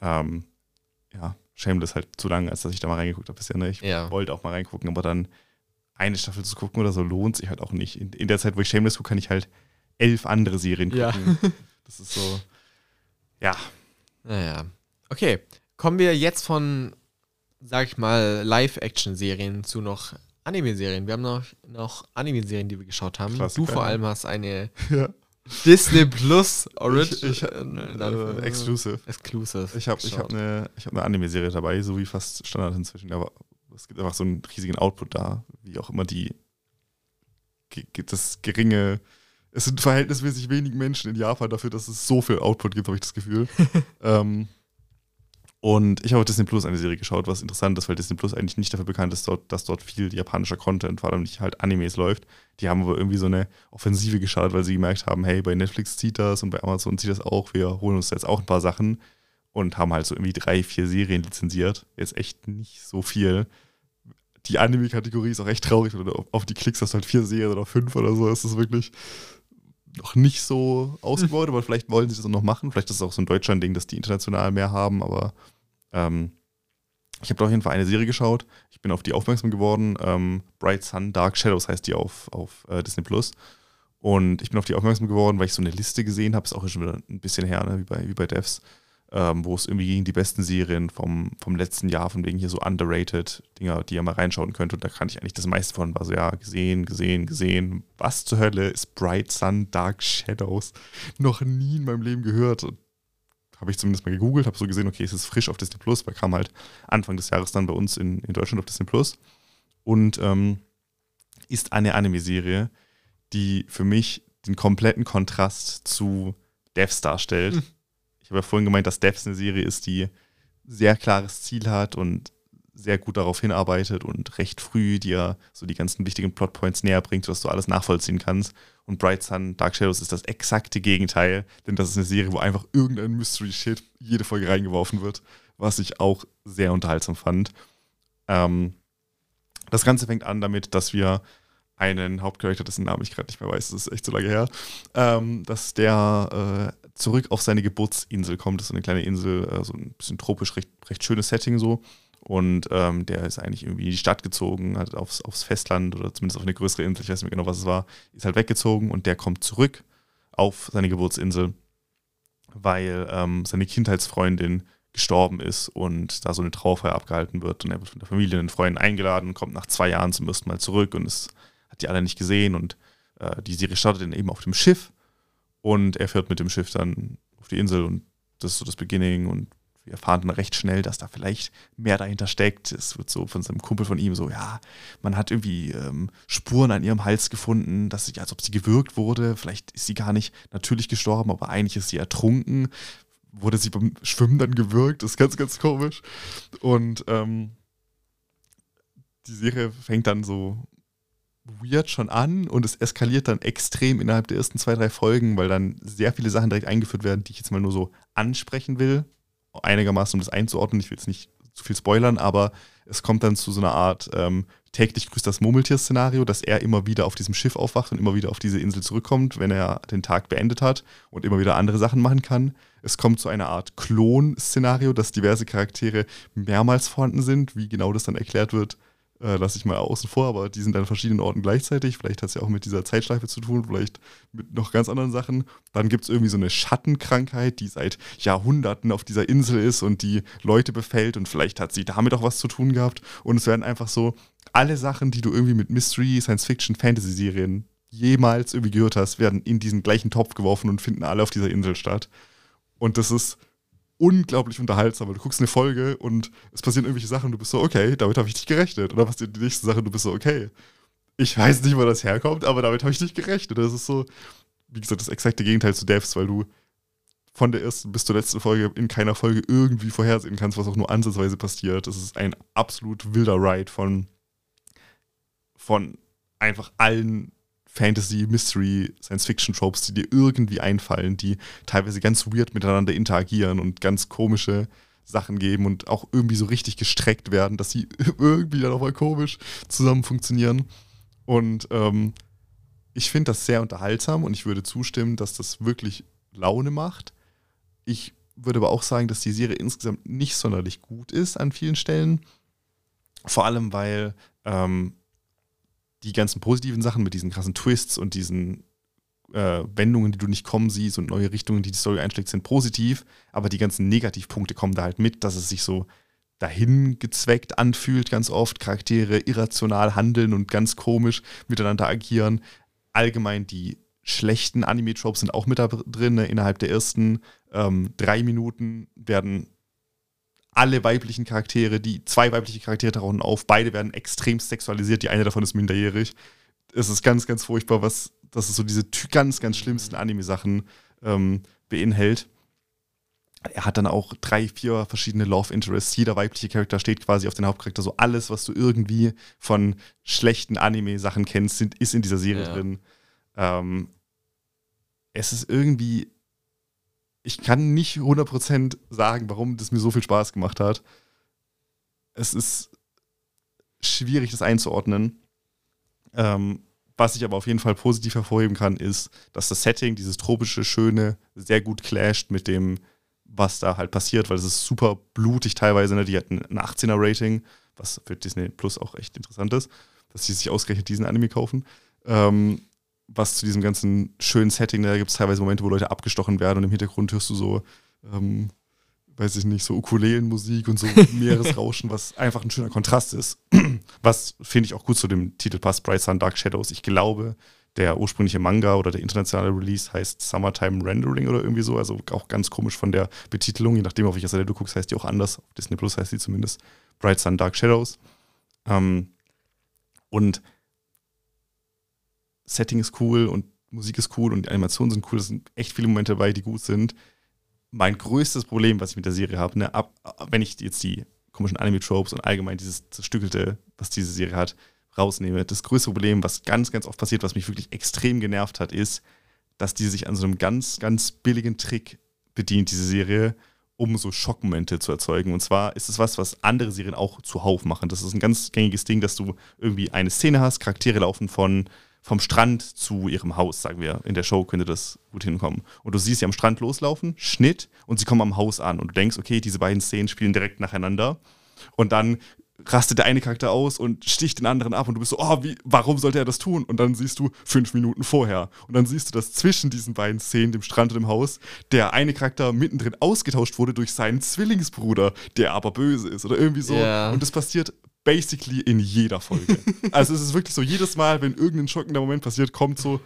Ähm, ja, Shameless halt zu lang, als dass ich da mal reingeguckt habe bisher. Ne? Ich ja. wollte auch mal reingucken, aber dann eine Staffel zu gucken oder so lohnt sich halt auch nicht. In, in der Zeit, wo ich Shameless gucke, kann ich halt elf andere Serien gucken. Ja. Das ist so, ja. Naja. Okay, kommen wir jetzt von, sag ich mal, Live-Action-Serien zu noch Anime-Serien. Wir haben noch, noch Anime-Serien, die wir geschaut haben. Klassiker. Du vor allem hast eine ja. Disney Plus Original. Ich, ich, äh, äh, exclusive. Exclusive. Ich habe hab eine, hab eine Anime-Serie dabei, so wie fast Standard inzwischen. Aber es gibt einfach so einen riesigen Output da, wie auch immer die das geringe es sind verhältnismäßig wenig Menschen in Japan dafür, dass es so viel Output gibt, habe ich das Gefühl. ähm, und ich habe auf Disney Plus eine Serie geschaut, was interessant ist, weil Disney Plus eigentlich nicht dafür bekannt ist, dort, dass dort viel japanischer Content, vor allem nicht halt Animes läuft. Die haben aber irgendwie so eine Offensive geschaut, weil sie gemerkt haben, hey, bei Netflix zieht das und bei Amazon zieht das auch, wir holen uns jetzt auch ein paar Sachen und haben halt so irgendwie drei, vier Serien lizenziert. Jetzt echt nicht so viel. Die Anime-Kategorie ist auch echt traurig, wenn du auf die Klicks hast halt vier Serien oder fünf oder so. Das ist wirklich noch nicht so ausgebaut, aber vielleicht wollen sie das auch noch machen. Vielleicht ist es auch so ein Deutschland-Ding, dass die international mehr haben, aber ähm, ich habe da auf jeden Fall eine Serie geschaut. Ich bin auf die aufmerksam geworden. Ähm, Bright Sun, Dark Shadows heißt die auf, auf äh, Disney Plus. Und ich bin auf die aufmerksam geworden, weil ich so eine Liste gesehen habe. Ist auch schon wieder ein bisschen her, ne? wie, bei, wie bei Devs ähm, wo es irgendwie gegen die besten Serien vom, vom letzten Jahr, von wegen hier so underrated Dinger, die ihr mal reinschauen könnt. Und da kann ich eigentlich das meiste von, war so, ja, gesehen, gesehen, gesehen. Was zur Hölle ist Bright Sun Dark Shadows? Noch nie in meinem Leben gehört. Habe ich zumindest mal gegoogelt, habe so gesehen, okay, es ist frisch auf Disney Plus, weil kam halt Anfang des Jahres dann bei uns in, in Deutschland auf Disney Plus. Und ähm, ist eine Anime-Serie, die für mich den kompletten Kontrast zu Devs darstellt. Hm ich habe ja vorhin gemeint, dass Devs eine Serie ist, die sehr klares Ziel hat und sehr gut darauf hinarbeitet und recht früh dir so die ganzen wichtigen Plotpoints näher bringt, sodass du alles nachvollziehen kannst. Und Bright Sun, Dark Shadows ist das exakte Gegenteil, denn das ist eine Serie, wo einfach irgendein Mystery-Shit jede Folge reingeworfen wird, was ich auch sehr unterhaltsam fand. Ähm, das Ganze fängt an damit, dass wir einen Hauptcharakter, dessen Namen ich gerade nicht mehr weiß, das ist echt so lange her, ähm, dass der äh, zurück auf seine Geburtsinsel kommt. Das ist eine kleine Insel, äh, so ein bisschen tropisch, recht, recht schönes Setting so. Und ähm, der ist eigentlich irgendwie in die Stadt gezogen, hat aufs, aufs Festland oder zumindest auf eine größere Insel, ich weiß nicht mehr genau, was es war, ist halt weggezogen und der kommt zurück auf seine Geburtsinsel, weil ähm, seine Kindheitsfreundin gestorben ist und da so eine Trauerfeier abgehalten wird und er wird von der Familie und den Freunden eingeladen und kommt nach zwei Jahren zum ersten Mal zurück und ist die alle nicht gesehen und äh, die Serie startet dann eben auf dem Schiff und er fährt mit dem Schiff dann auf die Insel und das ist so das Beginning und wir erfahren dann recht schnell, dass da vielleicht mehr dahinter steckt. Es wird so von seinem Kumpel von ihm so, ja, man hat irgendwie ähm, Spuren an ihrem Hals gefunden, dass sie, als ob sie gewürgt wurde. Vielleicht ist sie gar nicht natürlich gestorben, aber eigentlich ist sie ertrunken. Wurde sie beim Schwimmen dann gewürgt? Das ist ganz, ganz komisch. Und ähm, die Serie fängt dann so weird schon an und es eskaliert dann extrem innerhalb der ersten zwei, drei Folgen, weil dann sehr viele Sachen direkt eingeführt werden, die ich jetzt mal nur so ansprechen will. Einigermaßen, um das einzuordnen. Ich will jetzt nicht zu viel spoilern, aber es kommt dann zu so einer Art ähm, täglich grüßt das Murmeltier-Szenario, dass er immer wieder auf diesem Schiff aufwacht und immer wieder auf diese Insel zurückkommt, wenn er den Tag beendet hat und immer wieder andere Sachen machen kann. Es kommt zu einer Art Klon-Szenario, dass diverse Charaktere mehrmals vorhanden sind. Wie genau das dann erklärt wird, äh, lasse ich mal außen vor, aber die sind an verschiedenen Orten gleichzeitig. Vielleicht hat es ja auch mit dieser Zeitschleife zu tun, vielleicht mit noch ganz anderen Sachen. Dann gibt es irgendwie so eine Schattenkrankheit, die seit Jahrhunderten auf dieser Insel ist und die Leute befällt und vielleicht hat sie damit auch was zu tun gehabt. Und es werden einfach so alle Sachen, die du irgendwie mit Mystery, Science-Fiction, Fantasy-Serien jemals irgendwie gehört hast, werden in diesen gleichen Topf geworfen und finden alle auf dieser Insel statt. Und das ist unglaublich unterhaltsam, weil du guckst eine Folge und es passieren irgendwelche Sachen du bist so, okay, damit habe ich nicht gerechnet. Und dann passiert die nächste Sache du bist so, okay, ich weiß nicht, wo das herkommt, aber damit habe ich nicht gerechnet. Das ist so, wie gesagt, das exakte Gegenteil zu Devs, weil du von der ersten bis zur letzten Folge in keiner Folge irgendwie vorhersehen kannst, was auch nur ansatzweise passiert. Das ist ein absolut wilder Ride von, von einfach allen Fantasy, Mystery, Science-Fiction-Tropes, die dir irgendwie einfallen, die teilweise ganz weird miteinander interagieren und ganz komische Sachen geben und auch irgendwie so richtig gestreckt werden, dass sie irgendwie dann auch mal komisch zusammen funktionieren. Und ähm, ich finde das sehr unterhaltsam und ich würde zustimmen, dass das wirklich Laune macht. Ich würde aber auch sagen, dass die Serie insgesamt nicht sonderlich gut ist an vielen Stellen. Vor allem, weil ähm, die ganzen positiven Sachen mit diesen krassen Twists und diesen äh, Wendungen, die du nicht kommen siehst und neue Richtungen, die die Story einschlägt, sind positiv, aber die ganzen Negativpunkte kommen da halt mit, dass es sich so dahin gezweckt anfühlt, ganz oft. Charaktere irrational handeln und ganz komisch miteinander agieren. Allgemein die schlechten Anime-Tropes sind auch mit da drin. Ne? Innerhalb der ersten ähm, drei Minuten werden alle weiblichen Charaktere, die zwei weibliche Charaktere tauchen auf, beide werden extrem sexualisiert, die eine davon ist minderjährig. Es ist ganz, ganz furchtbar, was, dass es so diese ganz, ganz schlimmsten Anime-Sachen ähm, beinhält. Er hat dann auch drei, vier verschiedene Love Interests. Jeder weibliche Charakter steht quasi auf den Hauptcharakter. So alles, was du irgendwie von schlechten Anime-Sachen kennst, sind, ist in dieser Serie ja. drin. Ähm, es ist irgendwie ich kann nicht 100% sagen, warum das mir so viel Spaß gemacht hat. Es ist schwierig, das einzuordnen. Ähm, was ich aber auf jeden Fall positiv hervorheben kann, ist, dass das Setting, dieses tropische, schöne, sehr gut clasht mit dem, was da halt passiert, weil es ist super blutig teilweise. Ne? Die hatten ein 18er-Rating, was für Disney Plus auch echt interessant ist, dass sie sich ausgerechnet diesen Anime kaufen. Ähm, was zu diesem ganzen schönen Setting, da gibt es teilweise Momente, wo Leute abgestochen werden und im Hintergrund hörst du so, ähm, weiß ich nicht, so Ukulelenmusik und so Meeresrauschen, was einfach ein schöner Kontrast ist. was finde ich auch gut zu dem Titel passt, Bright Sun Dark Shadows. Ich glaube, der ursprüngliche Manga oder der internationale Release heißt Summertime Rendering oder irgendwie so, also auch ganz komisch von der Betitelung, je nachdem, auf welcher Seite du guckst, heißt die auch anders. Auf Disney Plus heißt die zumindest Bright Sun Dark Shadows. Ähm, und Setting ist cool und Musik ist cool und die Animationen sind cool. Es sind echt viele Momente dabei, die gut sind. Mein größtes Problem, was ich mit der Serie habe, ne, wenn ich jetzt die komischen Anime-Tropes und allgemein dieses Zerstückelte, was diese Serie hat, rausnehme. Das größte Problem, was ganz, ganz oft passiert, was mich wirklich extrem genervt hat, ist, dass die sich an so einem ganz, ganz billigen Trick bedient, diese Serie, um so Schockmomente zu erzeugen. Und zwar ist es was, was andere Serien auch zuhauf machen. Das ist ein ganz gängiges Ding, dass du irgendwie eine Szene hast, Charaktere laufen von vom Strand zu ihrem Haus, sagen wir. In der Show könnte das gut hinkommen. Und du siehst sie am Strand loslaufen, Schnitt, und sie kommen am Haus an. Und du denkst, okay, diese beiden Szenen spielen direkt nacheinander. Und dann rastet der eine Charakter aus und sticht den anderen ab und du bist so, oh, wie, warum sollte er das tun? Und dann siehst du fünf Minuten vorher. Und dann siehst du, dass zwischen diesen beiden Szenen, dem Strand und dem Haus, der eine Charakter mittendrin ausgetauscht wurde durch seinen Zwillingsbruder, der aber böse ist oder irgendwie so. Ja. Und das passiert basically in jeder Folge. also es ist wirklich so, jedes Mal, wenn irgendein schockender Moment passiert, kommt so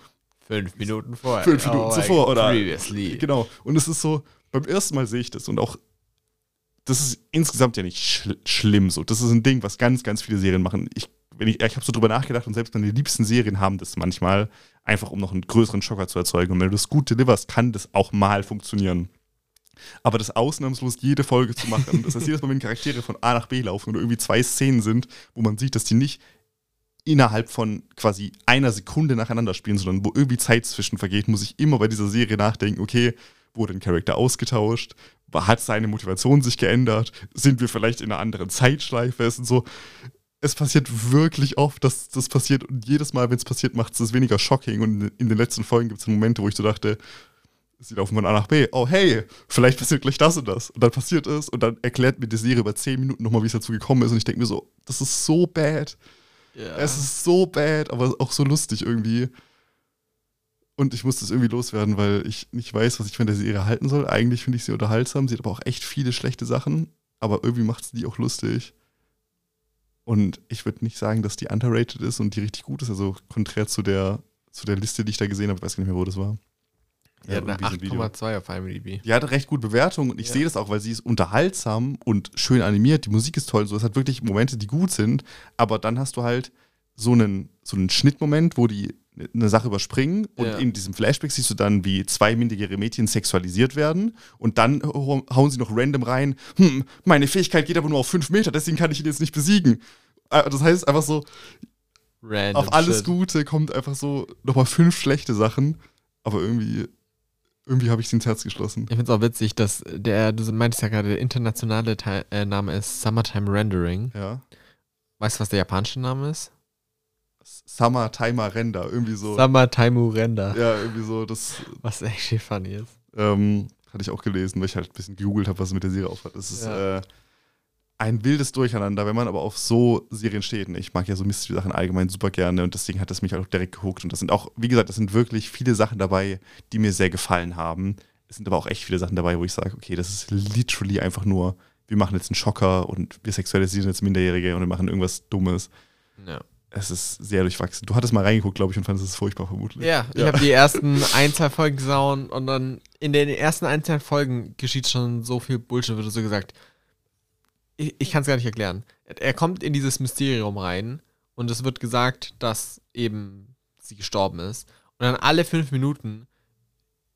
Fünf Minuten vorher. fünf Minuten Oh, zuvor oder Previously. Genau. Und es ist so, beim ersten Mal sehe ich das und auch, das ist insgesamt ja nicht schl schlimm so. Das ist ein Ding, was ganz, ganz viele Serien machen. Ich, wenn ich, ich habe so drüber nachgedacht und selbst meine liebsten Serien haben das manchmal, einfach um noch einen größeren Schocker zu erzeugen. Und wenn du das gut deliverst, kann das auch mal funktionieren. Aber das ausnahmslos jede Folge zu machen, das heißt, jedes Mal, wenn Charaktere von A nach B laufen oder irgendwie zwei Szenen sind, wo man sieht, dass die nicht innerhalb von quasi einer Sekunde nacheinander spielen, sondern wo irgendwie Zeit zwischen vergeht, muss ich immer bei dieser Serie nachdenken, okay, wurde ein Charakter ausgetauscht? Hat seine Motivation sich geändert? Sind wir vielleicht in einer anderen Zeitschleife? Es so, es passiert wirklich oft, dass das passiert und jedes Mal, wenn es passiert, macht es es weniger shocking und in den letzten Folgen gibt es Momente, wo ich so dachte, sie laufen von A nach B. Oh, hey, vielleicht passiert gleich das und das. Und dann passiert es und dann erklärt mir die Serie über 10 Minuten nochmal, wie es dazu gekommen ist. Und ich denke mir so, das ist so bad. Ja. Es ist so bad, aber auch so lustig irgendwie. Und ich muss das irgendwie loswerden, weil ich nicht weiß, was ich von der Serie halten soll. Eigentlich finde ich sie unterhaltsam. Sie hat aber auch echt viele schlechte Sachen. Aber irgendwie macht sie die auch lustig. Und ich würde nicht sagen, dass die underrated ist und die richtig gut ist. Also konträr zu der, zu der Liste, die ich da gesehen habe. Ich weiß gar nicht mehr, wo das war. Hat eine irgendwie so ein Video. 8,2 auf IMDb. Die hat recht gute Bewertung und ich Ja. sehe das auch, weil sie ist unterhaltsam und schön animiert. Die Musik ist toll. So, es hat wirklich Momente, die gut sind. Aber dann hast du halt so einen, so einen Schnittmoment, wo die eine Sache überspringen und Ja. in diesem Flashback siehst du dann, wie zwei minderjährige Mädchen sexualisiert werden und dann hauen sie noch random rein, hm, meine Fähigkeit geht aber nur auf fünf Meter, deswegen kann ich ihn jetzt nicht besiegen. Äh, Das heißt einfach so, Random auf alles shit. Gute kommt einfach so nochmal fünf schlechte Sachen, aber irgendwie, irgendwie habe ich sie ins Herz geschlossen. Ich finde es auch witzig, dass der, du meintest ja gerade, der internationale Teil, äh, Name ist Summertime Rendering. Ja. Weißt du, was der japanische Name ist? Summer Timer Render, irgendwie so. Summertime Render. ja, irgendwie so, das Was echt funny ist. ähm, hatte ich auch gelesen, weil ich halt ein bisschen gegoogelt habe, was es mit der Serie aufhat. Es ist Ja. äh, ein wildes Durcheinander, wenn man aber auf so Serien steht. Und ich mag ja so Mystery-Sachen allgemein super gerne und deswegen hat das mich halt auch direkt gehuckt. Und das sind auch, wie gesagt, das sind wirklich viele Sachen dabei, die mir sehr gefallen haben. Es sind aber auch echt viele Sachen dabei, wo ich sage, okay, das ist literally einfach nur, wir machen jetzt einen Schocker und wir sexualisieren jetzt Minderjährige und wir machen irgendwas Dummes. Ja, Es ist sehr durchwachsen. Du hattest mal reingeguckt, glaube ich, und fandest es furchtbar vermutlich. ja ich Ja. habe die ersten ein, zwei Folgen gesehen und dann in den ersten ein, zwei Folgen geschieht schon so viel Bullshit, wird so gesagt. Ich, ich kann es gar nicht erklären. Er kommt in dieses Mysterium rein und es wird gesagt, dass eben sie gestorben ist. Und dann alle fünf Minuten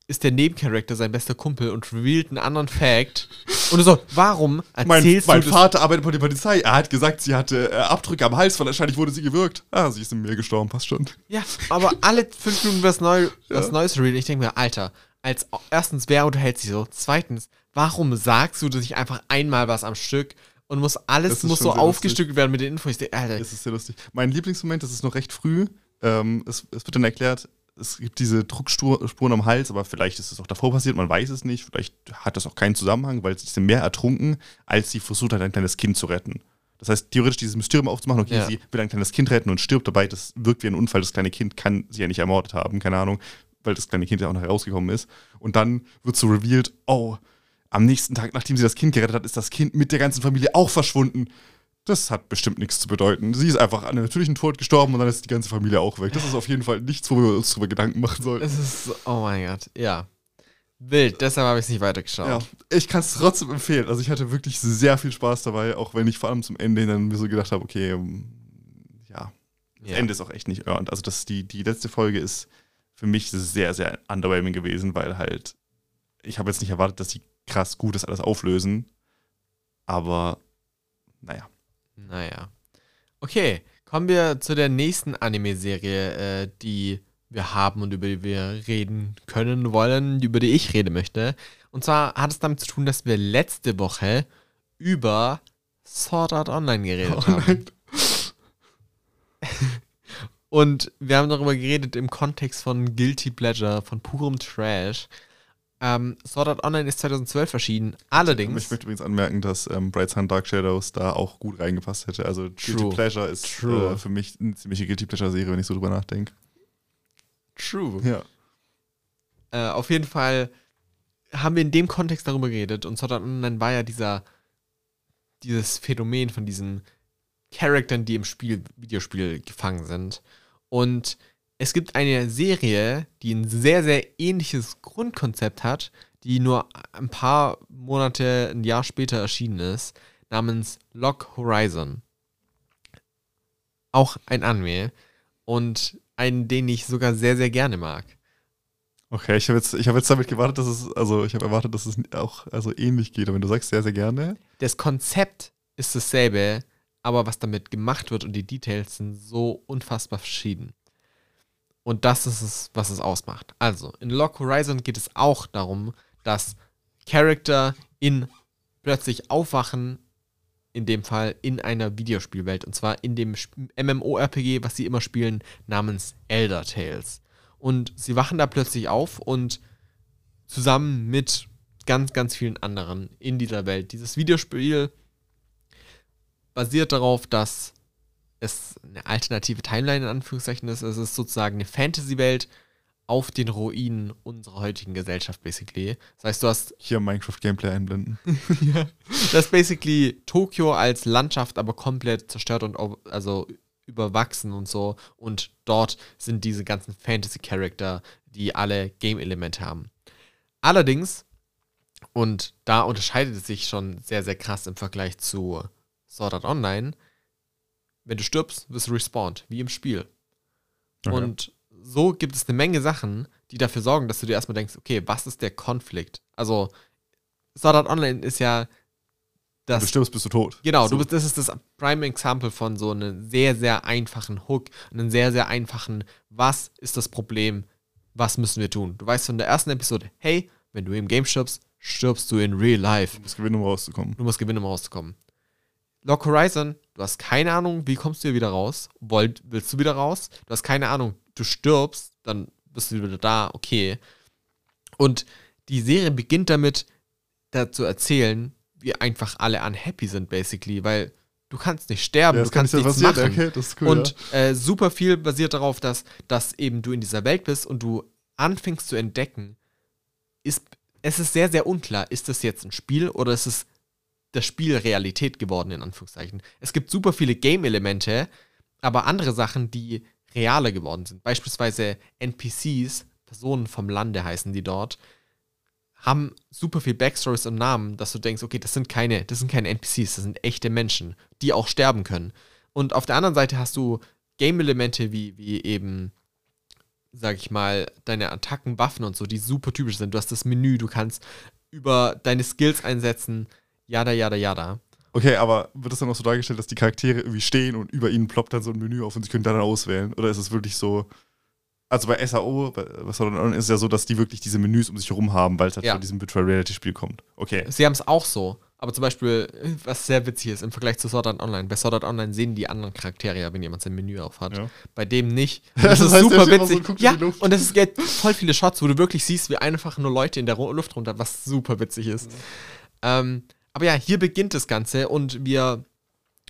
ist der Nebencharakter sein bester Kumpel und revealt einen anderen Fact. Und du so, warum Mein, erzählst mein du das? Vater arbeitet bei der Polizei. Er hat gesagt, sie hatte äh, Abdrücke am Hals, wahrscheinlich wurde sie gewürgt. Ah, sie ist im Meer gestorben, passt schon. Ja, aber alle fünf Minuten was, neu, was Ja. Neues revealen. Ich denke mir, Alter, als erstens, wer unterhält sich so? Zweitens, warum sagst du nicht einfach einmal was am Stück und muss alles muss so aufgestückelt werden mit den Infos? Ich denk, Alter, Das ist sehr lustig. Mein Lieblingsmoment, das ist noch recht früh. Ähm, es, es wird dann erklärt, es gibt diese Druckspuren am Hals, aber vielleicht ist es auch davor passiert, man weiß es nicht. Vielleicht hat das auch keinen Zusammenhang, weil sie im Meer ertrunken, als sie versucht hat, ein kleines Kind zu retten. Das heißt, theoretisch dieses Mysterium aufzumachen, okay, Ja. sie will ein kleines Kind retten und stirbt dabei, das wirkt wie ein Unfall. Das kleine Kind kann sie ja nicht ermordet haben, keine Ahnung, weil das kleine Kind ja auch noch herausgekommen ist. Und dann wird so revealed, oh, am nächsten Tag, nachdem sie das Kind gerettet hat, ist das Kind mit der ganzen Familie auch verschwunden. Das hat bestimmt nichts zu bedeuten. Sie ist einfach an einem natürlichen Tod gestorben und dann ist die ganze Familie auch weg. Das ist auf jeden Fall nichts, wo wir uns drüber Gedanken machen sollten. es ist oh mein Gott, ja. Wild, deshalb habe ich es nicht weitergeschaut. Ja, ich kann es trotzdem empfehlen. Also ich hatte wirklich sehr viel Spaß dabei, auch wenn ich vor allem zum Ende hin dann mir so gedacht habe, okay, ähm, ja, das Ja. Ende ist auch echt nicht earned. Also das, die, die letzte Folge ist für mich sehr, sehr underwhelming gewesen, weil halt, ich habe jetzt nicht erwartet, dass die krass Gutes alles auflösen, aber naja. Naja. Okay, kommen wir zu der nächsten Anime-Serie, äh, die wir haben und über die wir reden können wollen, über die ich reden möchte. Und zwar hat es damit zu tun, dass wir letzte Woche über Sword Art Online geredet Oh haben. Und wir haben darüber geredet im Kontext von Guilty Pleasure, von purem Trash. Ähm, Sword Art Online ist 2012 erschienen. Allerdings. Ich möchte übrigens anmerken, dass ähm, Bright Sun Dark Shadows da auch gut reingepasst hätte. Also Guilty True. Pleasure ist. Äh, für mich eine ziemliche Guilty Pleasure-Serie, wenn ich so drüber nachdenke. True. Ja. Äh, auf jeden Fall haben wir in dem Kontext darüber geredet und Sword Art Online war ja dieser, dieses Phänomen von diesen Charakteren, die im Spiel, Videospiel gefangen sind. Und es gibt eine Serie, die ein sehr, sehr ähnliches Grundkonzept hat, die nur ein paar Monate, ein Jahr später erschienen ist, namens Lock Horizon. Auch ein Anime und einen, den ich sogar sehr, sehr gerne mag. Okay, ich habe jetzt, ich hab jetzt damit gewartet, dass es, also ich habe erwartet, dass es auch also ähnlich geht. Aber wenn du sagst sehr, sehr gerne. das Konzept ist dasselbe, aber was damit gemacht wird und die Details sind so unfassbar verschieden. Und das ist es, was es ausmacht. Also, in Lock Horizon geht es auch darum, dass Charakter in plötzlich aufwachen, in dem Fall in einer Videospielwelt, und zwar in dem MMORPG, was sie immer spielen, namens Elder Tales. Und sie wachen da plötzlich auf und zusammen mit ganz, ganz vielen anderen in dieser Welt. Dieses Videospiel basiert darauf, dass es eine alternative Timeline in Anführungszeichen ist. Es ist sozusagen eine Fantasy-Welt auf den Ruinen unserer heutigen Gesellschaft, basically. Das heißt, du hast Hier Minecraft-Gameplay einblenden. das ist basically Tokio als Landschaft, aber komplett zerstört und also überwachsen und so. Und dort sind diese ganzen Fantasy-Charakter, die alle Game-Elemente haben. Allerdings, und da unterscheidet es sich schon sehr, sehr krass im Vergleich zu Sword Art Online, wenn du stirbst, wirst du respawned, wie im Spiel. Okay. Und so gibt es eine Menge Sachen, die dafür sorgen, dass du dir erstmal denkst, okay, was ist der Konflikt? Also, Sword Art Online ist ja das du stirbst, bist du tot. Genau, So. du bist, das ist das Prime Example von so einem sehr, sehr einfachen Hook, einem sehr, sehr einfachen, was ist das Problem, was müssen wir tun? Du weißt von der ersten Episode, hey, wenn du im Game stirbst, stirbst du in real life. Du musst gewinnen, um rauszukommen. Du musst gewinnen, um rauszukommen. Lock Horizon, du hast keine Ahnung, wie kommst du hier wieder raus? Wollt, willst du wieder raus? Du hast keine Ahnung, du stirbst, dann bist du wieder da, okay. Und die Serie beginnt damit, da zu erzählen, wie einfach alle unhappy sind, basically, weil du kannst nicht sterben, Ja, du kann kannst nicht nichts passieren. machen. Okay, cool. Und ja. äh, super viel basiert darauf, dass, dass eben du in dieser Welt bist und du anfängst zu entdecken, ist, es ist sehr, sehr unklar, ist das jetzt ein Spiel oder ist es das Spiel Realität geworden, in Anführungszeichen. Es gibt super viele Game-Elemente, aber andere Sachen, die realer geworden sind. Beispielsweise NPCs, Personen vom Lande heißen die dort, haben super viel Backstories und Namen, dass du denkst, okay, das sind keine, das sind keine NPCs, das sind echte Menschen, die auch sterben können. Und auf der anderen Seite hast du Game-Elemente wie, wie eben, sag ich mal, deine Attacken, Waffen und so, die super typisch sind. Du hast das Menü, du kannst über deine Skills einsetzen, jada, jada, jada. Okay, aber wird es dann auch so dargestellt, dass die Charaktere irgendwie stehen und über ihnen ploppt dann so ein Menü auf und sie können dann auswählen? Oder ist es wirklich so. Also bei SAO, bei, dann- ist es ja so, dass die wirklich diese Menüs um sich herum haben, weil es halt Ja. von diesem Virtual Reality Spiel kommt. Okay. Sie haben es auch so. Aber zum Beispiel, was sehr witzig ist, im Vergleich zu Sword Art Online. Bei Sword Art Online sehen die anderen Charaktere ja, wenn jemand sein Menü aufhat. Ja. Bei dem nicht. Das Das ist heißt, super so witzig. in ja, und es gibt voll viele Shots, wo du wirklich siehst, wie einfach nur Leute in der Luft runter, was super witzig ist. Ähm, aber ja, hier beginnt das Ganze und wir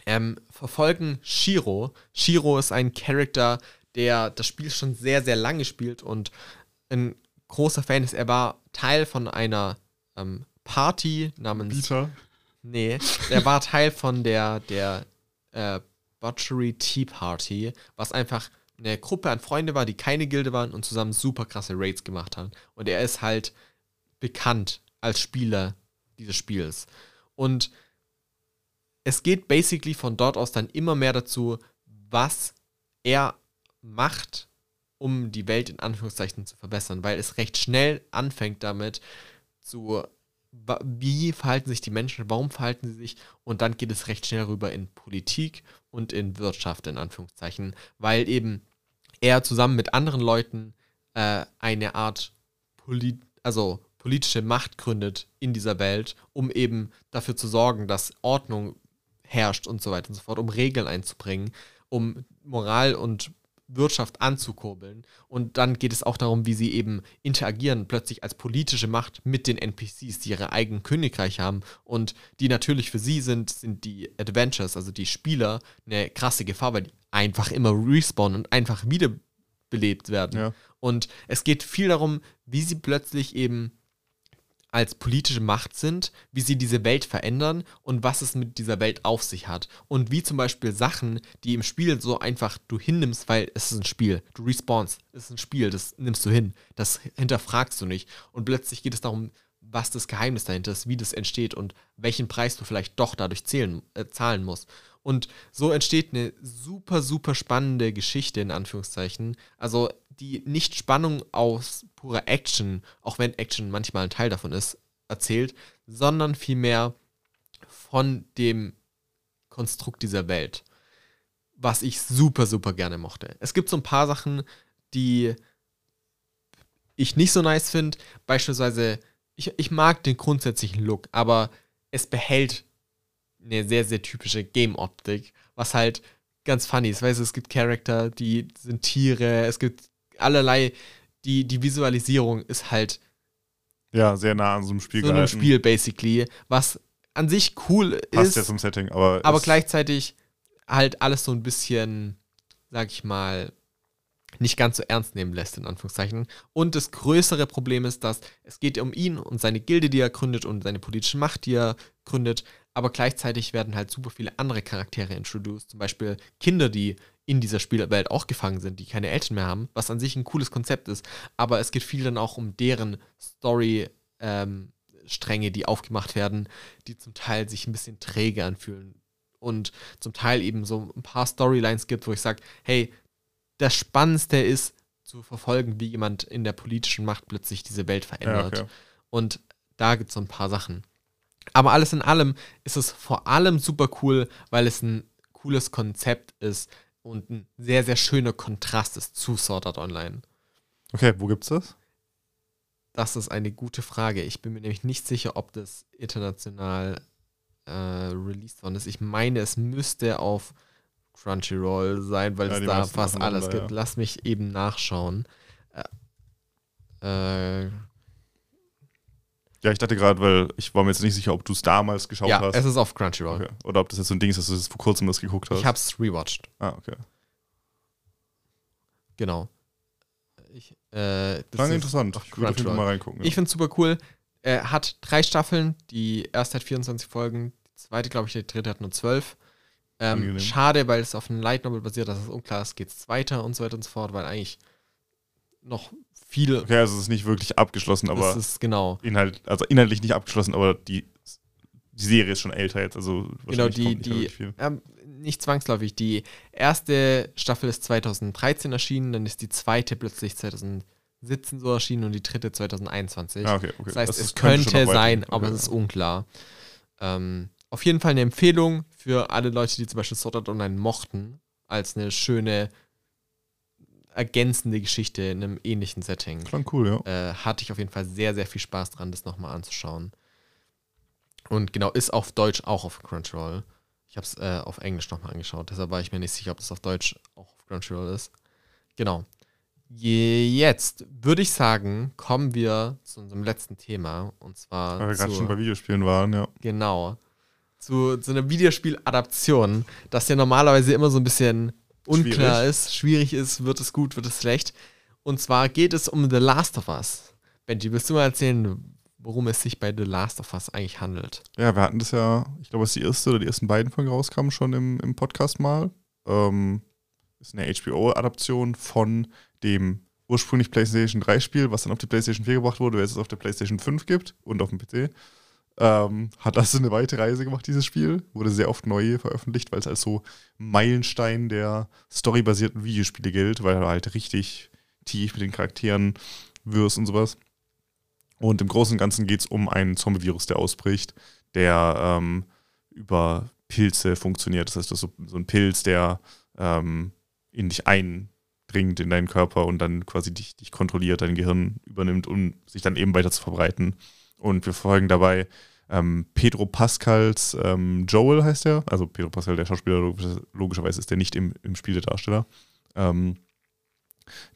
ähm, verfolgen Shiro. Shiro ist ein Charakter, der das Spiel schon sehr, sehr lange spielt und ein großer Fan ist. Er war Teil von einer ähm, Party namens. Bieter. Nee, er war Teil von der, der äh, Butchery Tea Party, was einfach eine Gruppe an Freunde war, die keine Gilde waren und zusammen super krasse Raids gemacht haben. Und er ist halt bekannt als Spieler dieses Spiels. Und es geht basically von dort aus dann immer mehr dazu, was er macht, um die Welt in Anführungszeichen zu verbessern, weil es recht schnell anfängt damit zu wie verhalten sich die Menschen, warum verhalten sie sich? Und dann geht es recht schnell rüber in Politik und in Wirtschaft in Anführungszeichen, weil eben er zusammen mit anderen Leuten äh, eine Art Poli also politische Macht gründet in dieser Welt, um eben dafür zu sorgen, dass Ordnung herrscht und so weiter und so fort, um Regeln einzubringen, um Moral und Wirtschaft anzukurbeln. Und dann geht es auch darum, wie sie eben interagieren, plötzlich als politische Macht mit den NPCs, die ihre eigenen Königreich haben und die natürlich für sie sind, sind die Adventures, also die Spieler, eine krasse Gefahr, weil die einfach immer respawnen und einfach wiederbelebt werden. Ja. Und es geht viel darum, wie sie plötzlich eben als politische Macht sind, wie sie diese Welt verändern und was es mit dieser Welt auf sich hat. Und wie zum Beispiel Sachen, die im Spiel so einfach du hinnimmst, weil es ist ein Spiel. Du respawnst, es ist ein Spiel, das nimmst du hin. Das hinterfragst du nicht. Und plötzlich geht es darum, was das Geheimnis dahinter ist, wie das entsteht und welchen Preis du vielleicht doch dadurch zählen, äh, zahlen musst. Und so entsteht eine super, super spannende Geschichte, in Anführungszeichen. Also die nicht Spannung aus purer Action, auch wenn Action manchmal ein Teil davon ist, erzählt, sondern vielmehr von dem Konstrukt dieser Welt. Was ich super, super gerne mochte. Es gibt so ein paar Sachen, die ich nicht so nice finde. Beispielsweise, ich, ich mag den grundsätzlichen Look, aber es behält eine sehr, sehr typische Game-Optik, was halt ganz funny ist. Weißt du, es gibt Charakter, die sind Tiere, es gibt allerlei, die, die Visualisierung ist halt Ja, sehr nah an so einem Spiel so einem. Spiel, basically, was an sich cool Passt ist, ja zum Setting, aber. aber gleichzeitig halt alles so ein bisschen, sag ich mal, nicht ganz so ernst nehmen lässt, in Anführungszeichen. Und das größere Problem ist, dass es geht um ihn und seine Gilde, die er gründet und seine politische Macht, die er gründet, aber gleichzeitig werden halt super viele andere Charaktere introduced, zum Beispiel Kinder, die in dieser Spielwelt auch gefangen sind, die keine Eltern mehr haben, was an sich ein cooles Konzept ist, aber es geht viel dann auch um deren Story, ähm, Stränge, die aufgemacht werden, die zum Teil sich ein bisschen träge anfühlen und zum Teil eben so ein paar Storylines gibt, wo ich sage, hey, das Spannendste ist zu verfolgen, wie jemand in der politischen Macht plötzlich diese Welt Ja, verändert. okay. Und da gibt es so ein paar Sachen. Aber alles in allem ist es vor allem super cool, weil es ein cooles Konzept ist und ein sehr, sehr schöner Kontrast ist zu Sword Art Online. okay, wo gibt's das? Das ist eine gute Frage. Ich bin mir nämlich nicht sicher, ob das international äh, released worden ist. Ich meine, es müsste auf Crunchyroll sein, weil Ja, es da fast alles gibt. ja. Lass mich eben nachschauen. Äh, äh, Ja, ich dachte gerade, weil ich war mir jetzt nicht sicher, ob du es damals geschaut ja, hast. es ist auf Crunchyroll. okay. Oder ob das jetzt so ein Ding ist, dass du das vor kurzem das geguckt hast. Ich hab's rewatcht. Ah, okay. Genau. Ich, äh, ist interessant. Ich würde auf jeden Fall Crunchyroll. mal reingucken. Ich find's super cool. Er hat drei Staffeln. Die erste hat 24 Folgen. Die zweite, glaube ich, die dritte hat nur 12. Ähm, schade, weil es auf einem Light Novel basiert, dass es unklar ist, geht's weiter und so weiter und so fort, weil eigentlich noch viel. okay, also es ist nicht wirklich abgeschlossen, aber das ist genau. Inhalt, also inhaltlich nicht abgeschlossen, aber die, die Serie ist schon älter jetzt, also Genau, die, nicht die ähm, nicht zwangsläufig. Die erste Staffel ist 2013 erschienen, dann ist die zweite plötzlich 2017 so erschienen und die dritte 2021. Ah, okay, okay. Das heißt, Also es könnte sein, aber Okay. es ist unklar. Ähm, auf jeden Fall eine Empfehlung für alle Leute, die zum Beispiel Sword Art Online mochten, als eine schöne, ergänzende Geschichte in einem ähnlichen Setting. Klang cool, ja. Äh, hatte ich auf jeden Fall sehr, sehr viel Spaß dran, das nochmal anzuschauen. Und genau, ist auf Deutsch auch auf Crunchyroll. Ich habe es äh, auf Englisch nochmal angeschaut, deshalb war ich mir nicht sicher, ob das auf Deutsch auch auf Crunchyroll ist. Genau. Je, jetzt würde ich sagen, kommen wir zu unserem letzten Thema. Und zwar Weil wir gerade schon bei Videospielen waren, ja. genau, zu, zu einer Videospiel-Adaption, das ja normalerweise immer so ein bisschen unklar Schwierig. ist, schwierig ist, wird es gut, wird es schlecht. Und zwar geht es um The Last of Us. Benji, willst du mal erzählen, worum es sich bei The Last of Us eigentlich handelt? Ja, wir hatten das ja, ich glaube, es ist die erste oder die ersten beiden Folgen rauskamen schon im, im Podcast mal. Ähm, ist eine HBO-Adaption von dem ursprünglich PlayStation 3-Spiel, was dann auf die PlayStation 4 gebracht wurde, wer es auf der PlayStation 5 gibt und auf dem PC. Ähm, hat das eine weite Reise gemacht, dieses Spiel. Wurde sehr oft neu veröffentlicht, weil es als so Meilenstein der storybasierten Videospiele gilt, weil du halt richtig tief mit den Charakteren wirst und sowas. Und im Großen und Ganzen geht es um einen Zombie-Virus, der ausbricht, der ähm, über Pilze funktioniert. Das heißt, das ist so, so ein Pilz, der ähm, in dich eindringt in deinen Körper und dann quasi dich, dich kontrolliert, dein Gehirn übernimmt, um sich dann eben weiter zu verbreiten. Und wir verfolgen dabei ähm, Pedro Pascals ähm, Joel heißt er. Also Pedro Pascal, der Schauspieler, logischerweise ist der nicht im, im Spiel der Darsteller. Ähm,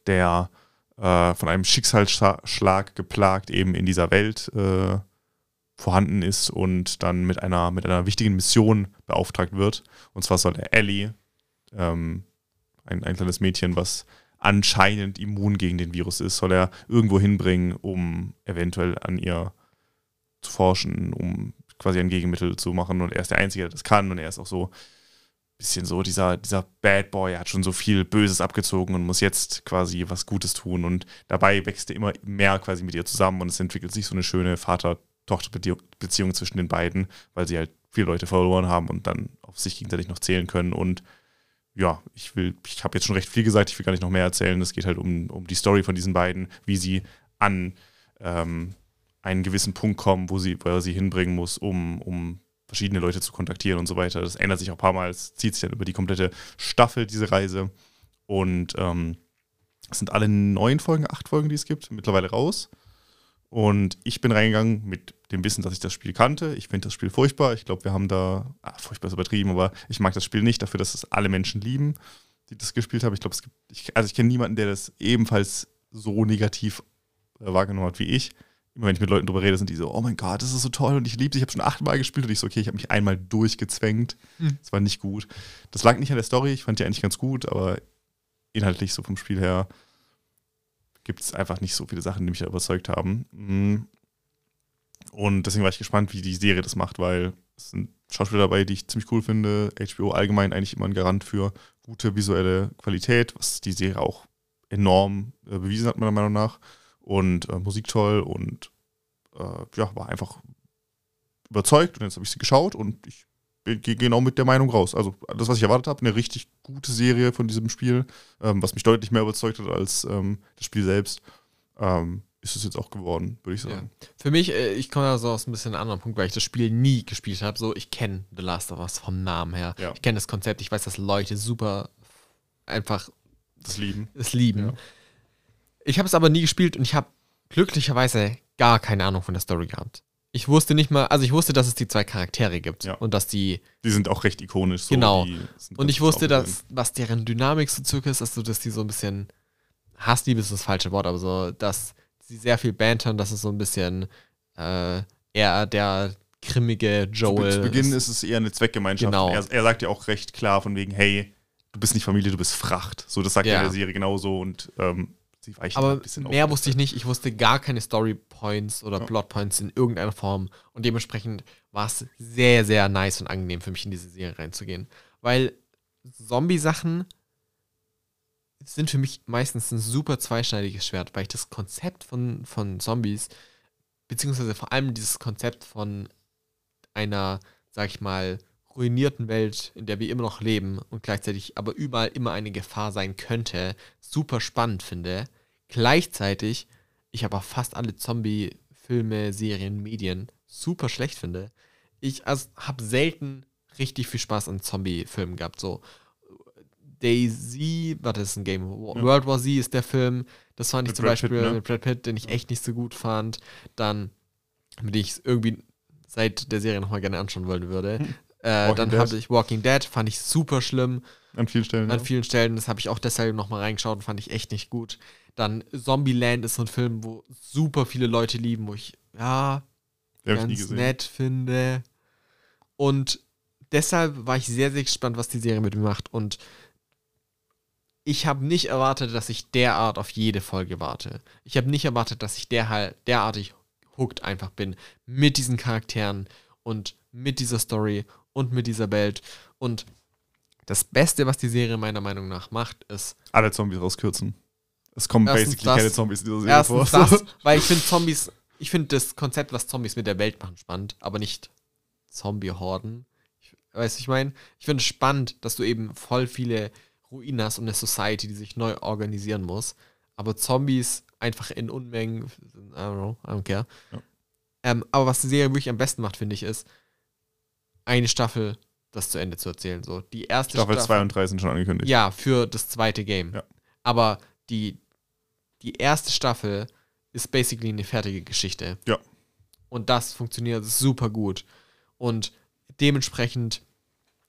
der äh, von einem Schicksalsschlag geplagt eben in dieser Welt äh, vorhanden ist und dann mit einer, mit einer wichtigen Mission beauftragt wird. Und zwar soll er Ellie, ähm, ein, ein kleines Mädchen, was anscheinend immun gegen den Virus ist, soll er irgendwo hinbringen, um eventuell an ihr zu forschen, um quasi ein Gegenmittel zu machen. Und er ist der Einzige, der das kann. Und er ist auch so bisschen so dieser, dieser Bad Boy, er hat schon so viel Böses abgezogen und muss jetzt quasi was Gutes tun. Und dabei wächst er immer mehr quasi mit ihr zusammen und es entwickelt sich so eine schöne Vater-Tochter-Beziehung zwischen den beiden, weil sie halt viele Leute verloren haben und dann auf sich gegenseitig noch zählen können. Und ja, ich will, ich habe jetzt schon recht viel gesagt, ich will gar nicht noch mehr erzählen. Es geht halt um, um die Story von diesen beiden, wie sie an ähm, einen gewissen Punkt kommen, wo, sie, wo er sie hinbringen muss, um, um verschiedene Leute zu kontaktieren und so weiter. Das ändert sich auch ein paar Mal, es zieht sich dann über die komplette Staffel, diese Reise. Und ähm, es sind alle neun Folgen, acht Folgen, die es gibt, mittlerweile raus. Und ich bin reingegangen mit dem Wissen, dass ich das Spiel kannte. Ich finde das Spiel furchtbar. Ich glaube, wir haben da, ah, furchtbar ist übertrieben, aber ich mag das Spiel nicht dafür, dass es alle Menschen lieben, die das gespielt haben. Ich glaube, es gibt, ich, also ich kenne niemanden, der das ebenfalls so negativ äh, wahrgenommen hat wie ich immer wenn ich mit Leuten drüber rede, sind die so, oh mein Gott, das ist so toll und ich liebe dich, ich habe schon achtmal gespielt und ich so, okay, ich habe mich einmal durchgezwängt. Mhm. Das war nicht gut. Das lag nicht an der Story, ich fand die eigentlich ganz gut, aber inhaltlich so vom Spiel her gibt es einfach nicht so viele Sachen, die mich da überzeugt haben. Mhm. Und deswegen war ich gespannt, wie die Serie das macht, weil es sind Schauspieler dabei, die ich ziemlich cool finde. HBO allgemein eigentlich immer ein Garant für gute visuelle Qualität, was die Serie auch enorm äh, bewiesen hat, meiner Meinung nach und äh, Musik toll und äh, ja, war einfach überzeugt und jetzt habe ich sie geschaut und ich gehe genau mit der Meinung raus. Also das, was ich erwartet habe, eine richtig gute Serie von diesem Spiel, ähm, was mich deutlich mehr überzeugt hat als ähm, das Spiel selbst, ähm, ist es jetzt auch geworden, würde ich sagen. Ja. Für mich, äh, ich komme da so aus ein bisschen einem anderen Punkt, weil ich das Spiel nie gespielt habe. So, ich kenne The Last of Us vom Namen her. Ja. Ich kenne das Konzept, ich weiß, dass Leute super einfach das lieben. Es lieben. Ja. Ich habe es aber nie gespielt und ich habe glücklicherweise gar keine Ahnung von der Story gehabt. Ich wusste nicht mal, also ich wusste, dass es die zwei Charaktere gibt ja. und dass die. Die sind auch recht ikonisch. So, genau. Und ich wusste, dass, was deren Dynamik so circa ist, also dass die so ein bisschen. Hassliebe ist das falsche Wort, aber so, dass sie sehr viel bantern, dass es so ein bisschen äh, eher der grimmige Joel. Zu, zu Beginn ist. ist es eher eine Zweckgemeinschaft. Genau. Er, er, sagt ja auch recht klar von wegen, hey, du bist nicht Familie, du bist Fracht. So, das sagt ja. er in der Serie genauso und ähm, Sie weichen Aber mehr wusste ich nicht. Ich wusste gar keine Story Points oder ja. Plot Points in irgendeiner Form. Und dementsprechend war es sehr, sehr nice und angenehm für mich in diese Serie reinzugehen. Weil Zombie-Sachen sind für mich meistens ein super zweischneidiges Schwert, weil ich das Konzept von, von Zombies, beziehungsweise vor allem dieses Konzept von einer, sag ich mal, ruinierten Welt, in der wir immer noch leben und gleichzeitig aber überall immer eine Gefahr sein könnte, super spannend finde. Gleichzeitig ich aber fast alle Zombie-Filme, Serien, Medien super schlecht finde. Ich also, habe selten richtig viel Spaß an Zombie-Filmen gehabt. So Daisy, warte, das ist ein Game. Ja. World War Z ist der Film. Das fand ich zum Brad Beispiel Pitt, ne? mit Brad Pitt, den ich echt nicht so gut fand. Dann, mit dem ich irgendwie seit der Serie nochmal gerne anschauen wollen würde. Äh, dann habe ich Walking Dead, fand ich super schlimm. An vielen Stellen. An ja. vielen Stellen, das habe ich auch deshalb nochmal reingeschaut und fand ich echt nicht gut. Dann Zombieland ist so ein Film, wo super viele Leute lieben, wo ich, ja, Den ganz nett finde. Und deshalb war ich sehr, sehr gespannt, was die Serie mit mir macht. Und ich habe nicht erwartet, dass ich derart auf jede Folge warte. Ich habe nicht erwartet, dass ich der, derartig hooked einfach bin mit diesen Charakteren und mit dieser Story und mit dieser Welt. Und das Beste, was die Serie meiner Meinung nach macht, ist. Alle Zombies rauskürzen. Es kommen basically das, keine Zombies in dieser Serie erstens vor. Das, weil ich finde Zombies, ich finde das Konzept, was Zombies mit der Welt machen, spannend, aber nicht Zombie-Horden. Weißt du, ich meine, ich finde es spannend, dass du eben voll viele Ruinen hast und eine Society, die sich neu organisieren muss. Aber Zombies einfach in Unmengen. I don't know, I don't care. Ja. Ähm, aber was die Serie wirklich am besten macht, finde ich, ist, eine Staffel das zu Ende zu erzählen. So, die erste Staffel 2 und 3 sind schon angekündigt. Ja, für das zweite Game. Ja. Aber die, die erste Staffel ist basically eine fertige Geschichte. Ja. Und das funktioniert super gut. Und dementsprechend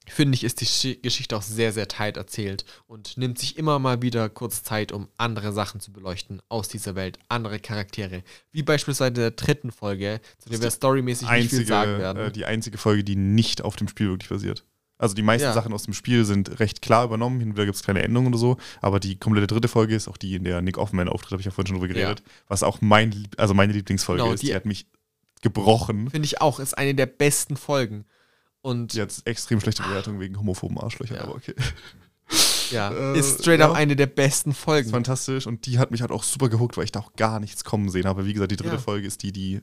finde ich, ist die Schi- Geschichte auch sehr, sehr tight erzählt und nimmt sich immer mal wieder kurz Zeit, um andere Sachen zu beleuchten aus dieser Welt, andere Charaktere. Wie beispielsweise in der dritten Folge, zu der wir storymäßig nicht viel Einzige, sagen werden. äh, die einzige Folge, die nicht auf dem Spiel wirklich basiert. Also die meisten Ja. Sachen aus dem Spiel sind recht klar übernommen, hin und wieder gibt es kleine Änderungen oder so, aber die komplette dritte Folge ist auch die, in der Nick Offman auftritt, habe ich ja vorhin schon drüber Ja. geredet, was auch mein, also meine Lieblingsfolge Genau, ist. die- Die, hat mich gebrochen. Finde ich auch, ist eine der besten Folgen. Und hat extrem schlechte Bewertungen wegen homophoben Arschlöchern, Ja. aber okay. ja, äh, ist straight ja. up eine der besten ist Folgen. fantastisch und die hat mich halt auch super gehuckt, weil ich da auch gar nichts kommen sehen habe. Wie gesagt, die dritte Ja. Folge ist die, die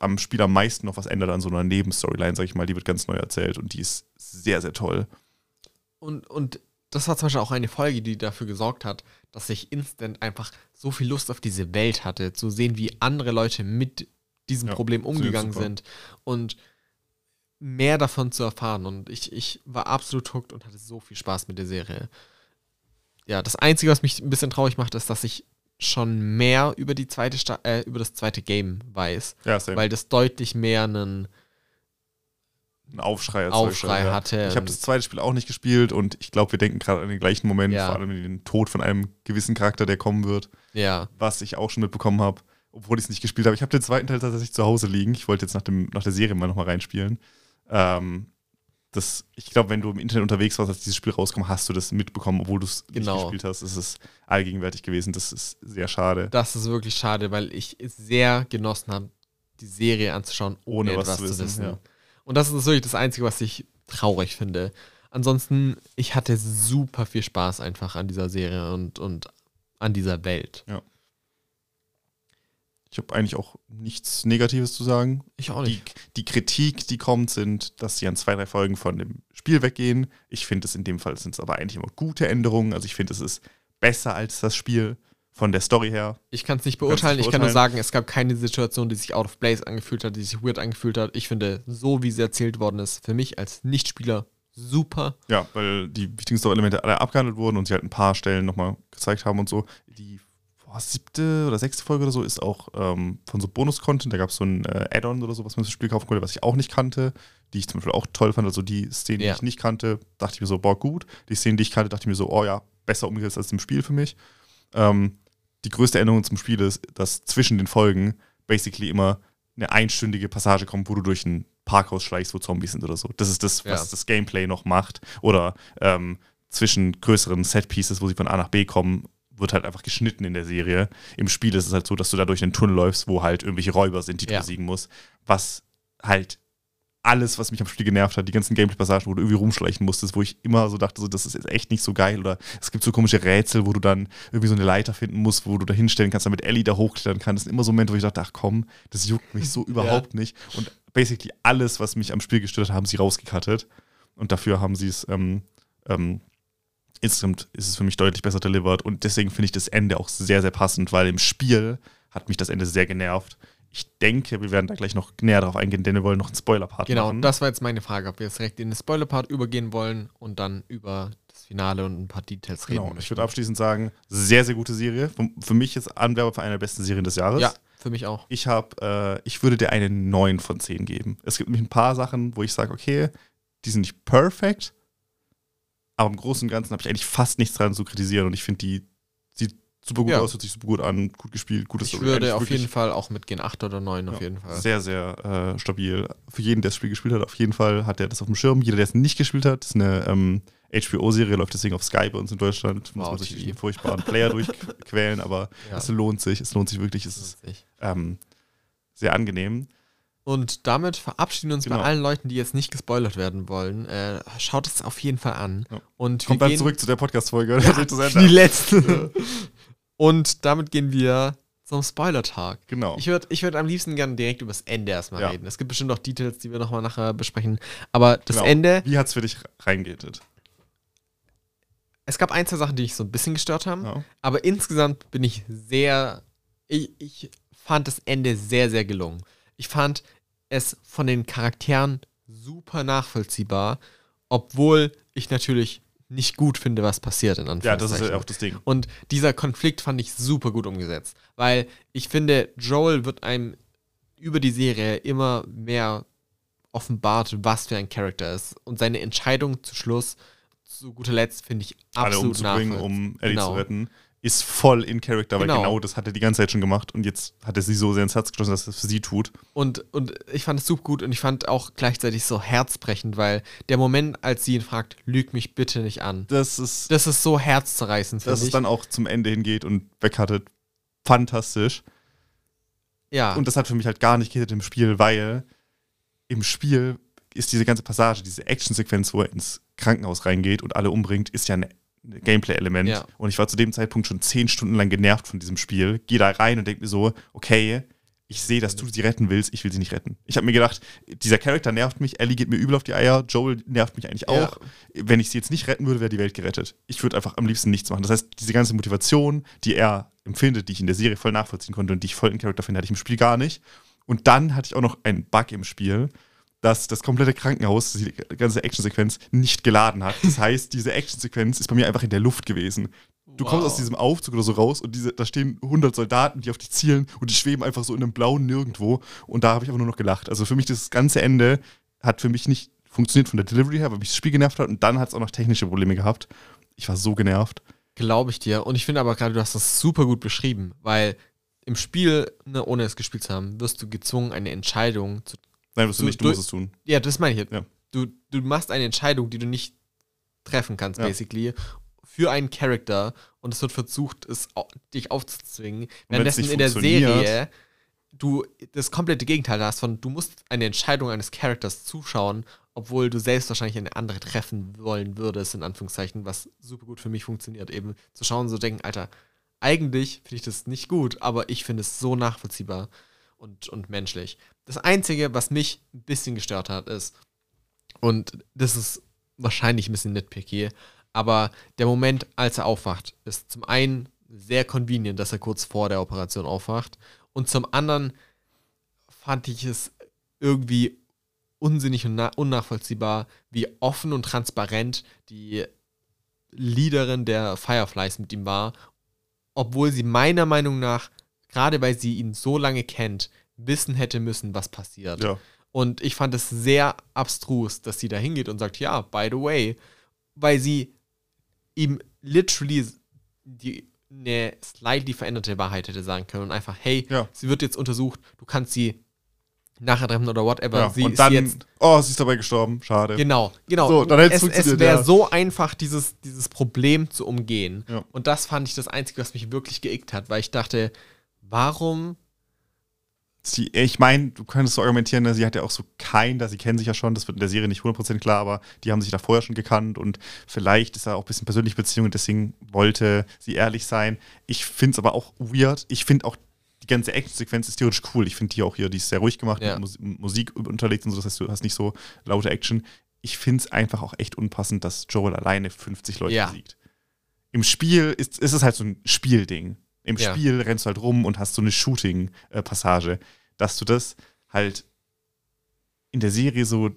am Spiel am meisten noch was ändert an so einer Nebenstoryline, sag ich mal. Die wird ganz neu erzählt und die ist sehr, sehr toll. Und, und das war zum Beispiel auch eine Folge, die dafür gesorgt hat, dass ich instant einfach so viel Lust auf diese Welt hatte, zu sehen, wie andere Leute mit diesem Problem umgegangen sind und mehr davon zu erfahren. Und ich, ich war absolut hooked und hatte so viel Spaß mit der Serie. Ja, das Einzige, was mich ein bisschen traurig macht, ist, dass ich schon mehr über die zweite Sta äh, über das zweite Game weiß, Ja, same. weil das deutlich mehr einen einen Aufschrei Aufschrei ja. hatte. Ich habe das zweite Spiel auch nicht gespielt und ich glaube, wir denken gerade an den gleichen Moment, Ja. vor allem den Tod von einem gewissen Charakter, der kommen wird, ja, was ich auch schon mitbekommen habe, obwohl ich es nicht gespielt habe. Ich habe den zweiten Teil tatsächlich zu Hause liegen. Ich wollte jetzt nach, dem, nach der Serie mal nochmal reinspielen. Ähm, das, ich glaube, wenn du im Internet unterwegs warst, als dieses Spiel rauskam, hast du das mitbekommen, obwohl du es Genau. nicht gespielt hast. Es ist allgegenwärtig gewesen. Das ist sehr schade. Das ist wirklich schade, weil ich es sehr genossen habe, die Serie anzuschauen, ohne, Ohne was etwas zu zu wissen, wissen. ja. Und das ist wirklich das Einzige, was ich traurig finde. Ansonsten, ich hatte super viel Spaß einfach an dieser Serie und, und an dieser Welt. Ich habe eigentlich auch nichts Negatives zu sagen. Ich auch Die, nicht. die Kritik, die kommt, sind, dass sie an zwei, drei Folgen von dem Spiel weggehen. Ich finde es in dem Fall sind es aber eigentlich immer gute Änderungen. Also ich finde, es ist besser als das Spiel von der Story her. Ich kann es nicht beurteilen. Ich kann nur sagen, es gab keine Situation, die sich out of place angefühlt hat, die sich weird angefühlt hat. Ich finde, so wie sie erzählt worden ist, für mich als Nichtspieler super. Ja, weil die wichtigen Story-Elemente alle abgehandelt wurden und sie halt ein paar Stellen nochmal gezeigt haben und so. Die boah, siebte oder sechste Folge oder so ist auch ähm, von so Bonus-Content. Da gab es so ein äh, Add-on oder so, was man fürs Spiel kaufen konnte, was ich auch nicht kannte, die ich zum Beispiel auch toll fand. Also die Szenen, die Ja. ich nicht kannte, dachte ich mir so, boah, gut. Die Szenen, die ich kannte, dachte ich mir so, oh ja, besser umgesetzt als im Spiel für mich. Ähm, die größte Änderung zum Spiel ist, dass zwischen den Folgen basically immer eine einstündige Passage kommt, wo du durch ein Parkhaus schleichst, wo Zombies sind oder so. Das ist das, was Ja. das Gameplay noch macht. Oder ähm, zwischen größeren Set-Pieces, wo sie von A nach B kommen, wird halt einfach geschnitten in der Serie. Im Spiel ist es halt so, dass du da durch einen Tunnel läufst, wo halt irgendwelche Räuber sind, die du Ja. besiegen musst. Was halt alles, was mich am Spiel genervt hat, die ganzen Gameplay-Passagen, wo du irgendwie rumschleichen musstest, wo ich immer so dachte, so, das ist jetzt echt nicht so geil. Oder es gibt so komische Rätsel, wo du dann irgendwie so eine Leiter finden musst, wo du da hinstellen kannst, damit Ellie da hochklettern kann. Das sind immer so Momente, wo ich dachte, ach komm, das juckt mich so überhaupt nicht. Und basically alles, was mich am Spiel gestört hat, haben sie rausgekattet. Und dafür haben sie es ähm, ähm, insgesamt ist es für mich deutlich besser delivered und deswegen finde ich das Ende auch sehr, sehr passend, weil im Spiel hat mich das Ende sehr genervt. Ich denke, wir werden da gleich noch näher drauf eingehen, denn wir wollen noch einen Spoiler-Part Genau, machen. das war jetzt meine Frage, ob wir jetzt direkt in den Spoiler-Part übergehen wollen und dann über das Finale und ein paar Details reden. Genau, ich möchten. würde abschließend sagen, sehr, sehr gute Serie. Für- Für mich ist Anwerber für eine der besten Serien des Jahres. Ja, für mich auch. Ich habe, äh, ich würde dir eine 9 von 10 geben. Es gibt nämlich ein paar Sachen, wo ich sage, okay, die sind nicht perfekt, aber im Großen und Ganzen habe ich eigentlich fast nichts dran zu kritisieren und ich finde, die sieht super gut Ja. aus, hört sich super gut an, gut gespielt, gutes Ich würde auf jeden Fall auch mitgehen, 8 oder 9 auf ja, jeden Fall. Sehr, sehr äh, stabil. Für jeden, der das Spiel gespielt hat, auf jeden Fall hat er das auf dem Schirm. Jeder, der es nicht gespielt hat, ist eine ähm, HBO-Serie, läuft deswegen auf Sky bei uns in Deutschland. Muss Wow, man sich TV. durch einen furchtbaren Player durchquälen, aber Ja. es lohnt sich. Es lohnt sich wirklich. Es ist ähm, sehr angenehm. Und damit verabschieden wir uns Genau. bei allen Leuten, die jetzt nicht gespoilert werden wollen. Äh, schaut es auf jeden Fall an. Ja. Und Kommt dann zurück zu der Podcast-Folge. die letzte. Und damit gehen wir zum Spoiler-Tag. genau. Ich würde ich würd am liebsten gerne direkt über das Ende erstmal Ja. reden. Es gibt bestimmt auch Details, die wir nochmal nachher besprechen. Aber das Genau. Ende, Wie hat es für dich reingeht? es gab ein, zwei Sachen, die mich so ein bisschen gestört haben. Ja. Aber insgesamt bin ich sehr Ich, ich fand das Ende sehr, sehr gelungen. Ich fand es von den Charakteren super nachvollziehbar, obwohl ich natürlich nicht gut finde, was passiert in Ja, das ist Anführungszeichen. ja auch das Ding. Und dieser Konflikt fand ich super gut umgesetzt, weil ich finde, Joel wird einem über die Serie immer mehr offenbart, was für ein Charakter ist. Und seine Entscheidung zu Schluss, zu guter Letzt, finde ich Alle absolut umzubringen, nachvoll- um Ellie Genau. zu retten, ist voll in Character, weil Genau. genau das hat er die ganze Zeit schon gemacht und jetzt hat er sie so sehr ins Herz geschlossen, dass er es für sie tut. Und, und ich fand es super gut und ich fand auch gleichzeitig so herzbrechend, weil der Moment, als sie ihn fragt, lüg mich bitte nicht an, Das ist, das ist so herzzerreißend, dass es dann auch zum Ende hingeht und weghattet. Fantastisch. ja, Und das hat für mich halt gar nicht gehittet im Spiel, weil im Spiel ist diese ganze Passage, diese Actionsequenz, wo er ins Krankenhaus reingeht und alle umbringt, ist ja ein ein Gameplay-Element. Ja. Und ich war zu dem Zeitpunkt schon zehn Stunden lang genervt von diesem Spiel. Gehe da rein und denke mir so, okay, ich sehe, dass du sie retten willst, ich will sie nicht retten. Ich habe mir gedacht, dieser Charakter nervt mich, Ellie geht mir übel auf die Eier, Joel nervt mich eigentlich Ja. auch. Wenn ich sie jetzt nicht retten würde, wäre die Welt gerettet. Ich würde einfach am liebsten nichts machen. Das heißt, diese ganze Motivation, die er empfindet, die ich in der Serie voll nachvollziehen konnte und die ich voll in Charakter finde, hatte ich im Spiel gar nicht. Und dann hatte ich auch noch einen Bug im Spiel, dass das komplette Krankenhaus, die ganze Actionsequenz, nicht geladen hat. Das heißt, diese Actionsequenz ist bei mir einfach in der Luft gewesen. Du kommst Wow. aus diesem Aufzug oder so raus und diese, da stehen 100 Soldaten, die auf dich zielen und die schweben einfach so in einem blauen Nirgendwo. Und da habe ich einfach nur noch gelacht. Also für mich das ganze Ende hat für mich nicht funktioniert von der Delivery her, weil mich das Spiel genervt hat und dann hat es auch noch technische Probleme gehabt. Ich war so genervt. Glaube ich dir. Und ich finde aber gerade, du hast das super gut beschrieben, weil im Spiel, ne, ohne es gespielt zu haben, wirst du gezwungen, eine Entscheidung zu. Nein, wirst du Du- nicht, du du- musst es tun. Ja, das meine ich jetzt. Ja. Du, du machst eine Entscheidung, die du nicht treffen kannst, Ja. basically, für einen Charakter und es wird versucht, es dich aufzuzwingen. Währenddessen in der Serie du das komplette Gegenteil hast von, du musst eine Entscheidung eines Charakters zuschauen, obwohl du selbst wahrscheinlich eine andere treffen wollen würdest, in Anführungszeichen, was super gut für mich funktioniert, eben zu schauen, so denken, Alter, eigentlich finde ich das nicht gut, aber ich finde es so nachvollziehbar und, und menschlich. Das Einzige, was mich ein bisschen gestört hat, ist, und das ist wahrscheinlich ein bisschen nitpicky, aber der Moment, als er aufwacht, ist zum einen sehr convenient, dass er kurz vor der Operation aufwacht und zum anderen fand ich es irgendwie unsinnig und na- unnachvollziehbar, wie offen und transparent die Leaderin der Fireflies mit ihm war, obwohl sie meiner Meinung nach, gerade weil sie ihn so lange kennt, wissen hätte müssen, was passiert. Ja. Und ich fand es sehr abstrus, dass sie da hingeht und sagt, ja, by the way, weil sie ihm literally die eine slightly veränderte Wahrheit hätte sagen können und einfach, hey, Ja. sie wird jetzt untersucht, du kannst sie nachher treffen oder whatever. ja. sie und ist dann, jetzt oh, sie ist dabei gestorben, schade. Genau, genau. So, dann es es wäre ja. so einfach, dieses, dieses Problem zu umgehen. Ja. Und das fand ich das Einzige, was mich wirklich geickt hat, weil ich dachte, warum Sie, ich meine, du könntest so argumentieren, ne, sie hat ja auch so kein, da sie kennen sich ja schon, das wird in der Serie nicht 100% klar, aber die haben sich da vorher schon gekannt und vielleicht ist da auch ein bisschen persönliche Beziehung und deswegen wollte sie ehrlich sein. Ich finde es aber auch weird. Ich finde auch die ganze Action-Sequenz ist theoretisch cool. Ich finde die auch hier, die ist sehr ruhig gemacht, Ja. mit Mus Musik unterlegt und so, das heißt, du hast nicht so laute Action. Ich finde es einfach auch echt unpassend, dass Joel alleine 50 Leute Ja. besiegt. Im Spiel ist, ist es halt so ein Spielding. Im Ja. Spiel rennst du halt rum und hast so eine Shooting-Passage, dass du das halt in der Serie so.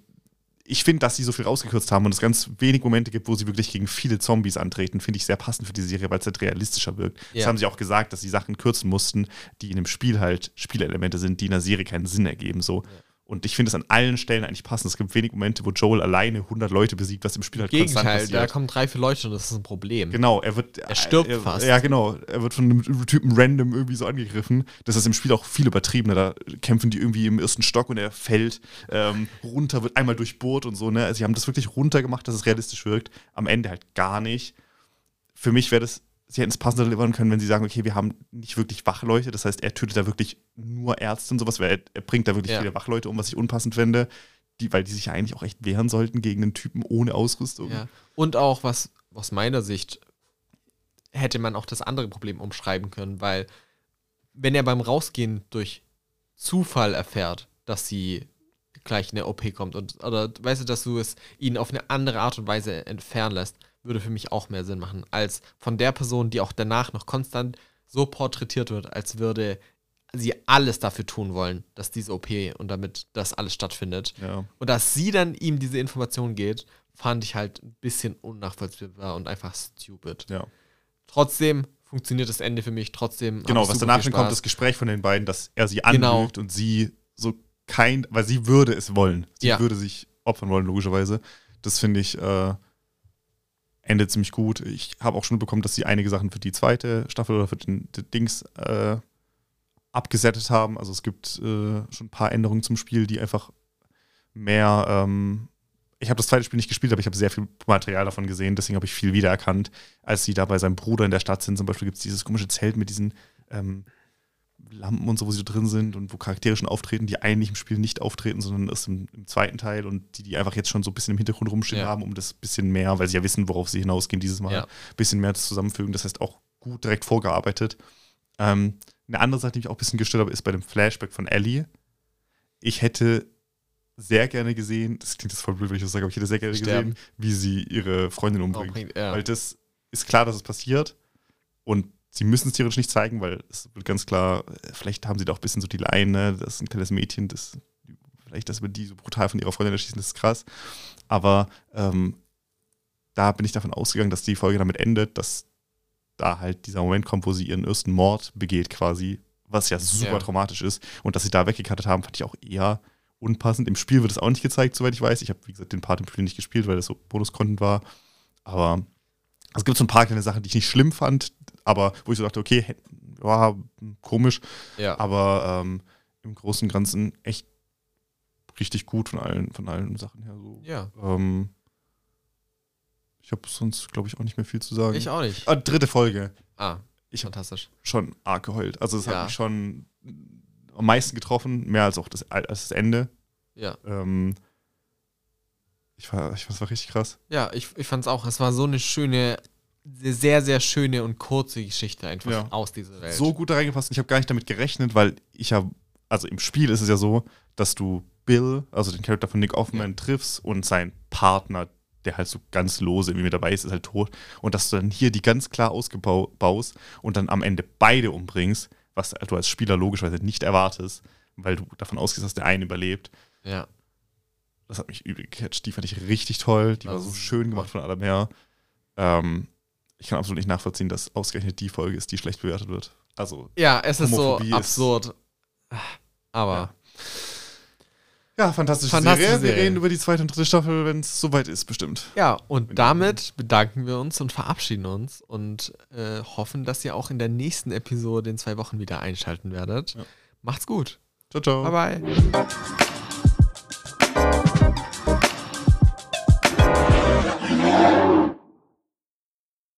Ich finde, dass sie so viel rausgekürzt haben und es ganz wenig Momente gibt, wo sie wirklich gegen viele Zombies antreten, finde ich sehr passend für die Serie, weil es halt realistischer wirkt. Das Ja. haben sie auch gesagt, dass sie Sachen kürzen mussten, die in dem Spiel halt Spielelemente sind, die in der Serie keinen Sinn ergeben. So. Und ich finde es an allen Stellen eigentlich passend. Es gibt wenig Momente, wo Joel alleine 100 Leute besiegt, was im Spiel halt Gegenteil, da passiert. kommen drei, vier Leute und das ist ein Problem. Genau, er wird. Er stirbt er, fast. Ja, genau. Er wird von einem Typen random irgendwie so angegriffen. Das ist im Spiel auch viel übertriebener. Da kämpfen die irgendwie im ersten Stock und er fällt ähm, runter, wird einmal durchbohrt und so. Ne? Also, sie haben das wirklich runtergemacht, dass es realistisch wirkt. Am Ende halt gar nicht. Für mich wäre das. Sie hätten es passender delivern können, wenn sie sagen, okay, wir haben nicht wirklich Wachleute. Das heißt, er tötet da wirklich nur Ärzte und sowas, weil er, er bringt da wirklich Ja. viele Wachleute um, was ich unpassend finde. Die, weil die sich ja eigentlich auch echt wehren sollten gegen einen Typen ohne Ausrüstung. Ja. Und auch, was aus meiner Sicht hätte man auch das andere Problem umschreiben können, weil wenn er beim Rausgehen durch Zufall erfährt, dass sie gleich in eine OP kommt und oder weißt du, dass du es ihn auf eine andere Art und Weise entfernen lässt, würde für mich auch mehr Sinn machen, als von der Person, die auch danach noch konstant so porträtiert wird, als würde sie alles dafür tun wollen, dass diese OP und damit das alles stattfindet. Ja. Und dass sie dann ihm diese Information geht, fand ich halt ein bisschen unnachvollziehbar und einfach stupid. ja. Trotzdem funktioniert das Ende für mich, trotzdem. Genau, was danach kommt, das Gespräch von den beiden, dass er sie Genau. anlügt und sie so kein, weil sie würde es wollen. Sie Ja. würde sich opfern wollen, logischerweise. Das finde ich äh, endet ziemlich gut. Ich habe auch schon bekommen, dass sie einige Sachen für die zweite Staffel oder für den, den Dings äh, abgesettet haben. Also es gibt äh, schon ein paar Änderungen zum Spiel, die einfach mehr. Ähm, ich habe das zweite Spiel nicht gespielt, aber ich habe sehr viel Material davon gesehen, deswegen habe ich viel wiedererkannt. Als sie da bei seinem Bruder in der Stadt sind, zum Beispiel gibt es dieses komische Zelt mit diesen ähm, Lampen und so, wo sie drin sind und wo Charaktere schon auftreten, die eigentlich im Spiel nicht auftreten, sondern erst im, im zweiten Teil und die, die einfach jetzt schon so ein bisschen im Hintergrund rumstehen Ja. haben, um das bisschen mehr, weil sie ja wissen, worauf sie hinausgehen dieses Mal, Ja. ein bisschen mehr zusammenfügen. Das heißt auch gut direkt vorgearbeitet. Ähm, eine andere Sache, die mich auch ein bisschen gestört habe, ist bei dem Flashback von Ellie. Ich hätte sehr gerne gesehen, das klingt jetzt voll blöd, wenn ich das sage, aber ich hätte sehr gerne Sterben. gesehen, wie sie ihre Freundin umbringt. Umbringt, ja. Weil das ist klar, dass es passiert. Und sie müssen es theoretisch nicht zeigen, weil es wird ganz klar, vielleicht haben sie da auch ein bisschen so die Leine, das ist ein kleines Mädchen, das vielleicht, dass wir die so brutal von ihrer Freundin erschießen, das ist krass. Aber ähm, da bin ich davon ausgegangen, dass die Folge damit endet, dass da halt dieser Moment kommt, wo sie ihren ersten Mord begeht quasi, was ja super Ja. traumatisch ist. Und dass sie da weggekattet haben, fand ich auch eher unpassend. Im Spiel wird es auch nicht gezeigt, soweit ich weiß. Ich habe, wie gesagt, den Part im Spiel nicht gespielt, weil das so Bonus-Content war. Aber es gibt so ein paar kleine Sachen, die ich nicht schlimm fand, aber wo ich so dachte, okay, war komisch, ja. aber ähm, im Großen und Ganzen echt richtig gut von allen, von allen Sachen her. So. ja. Ähm, ich habe sonst, glaube ich, auch nicht mehr viel zu sagen. Ich auch nicht. Ah, dritte Folge. Ah, Ich fantastisch. Schon arg geheult. Also es Ja. hat mich schon am meisten getroffen, mehr als auch das, als das Ende. Ja. Ähm, ich war, ich, das war richtig krass. Ja, ich, ich fand es auch. Es war so eine schöne, sehr, sehr schöne und kurze Geschichte einfach Ja. aus dieser Welt. so gut da reingepasst. Ich habe gar nicht damit gerechnet, weil ich habe, also im Spiel ist es ja so, dass du Bill, also den Charakter von Nick Offerman, triffst und sein Partner, der halt so ganz lose irgendwie mit dabei ist, ist halt tot. Und dass du dann hier die ganz klar ausgebaust und dann am Ende beide umbringst, was du als Spieler logischerweise nicht erwartest, weil du davon ausgehst, dass der eine überlebt. Ja. Das hat mich übel gecatcht. Die fand ich richtig toll. Die war Also so schön gemacht von allem her. Ähm, ich kann absolut nicht nachvollziehen, dass ausgerechnet die Folge ist, die schlecht bewertet wird. Also, Ja, es ist so Homophobie ist- absurd. Aber Ja. ja, fantastische, Fantastische Serie. Wir Serie. reden über die zweite und dritte Staffel, wenn es soweit ist, bestimmt. Ja, und Wenn- damit bedanken wir uns und verabschieden uns und äh, hoffen, dass ihr auch in der nächsten Episode in zwei Wochen wieder einschalten werdet. Ja. Macht's gut. Ciao, ciao. Bye bye.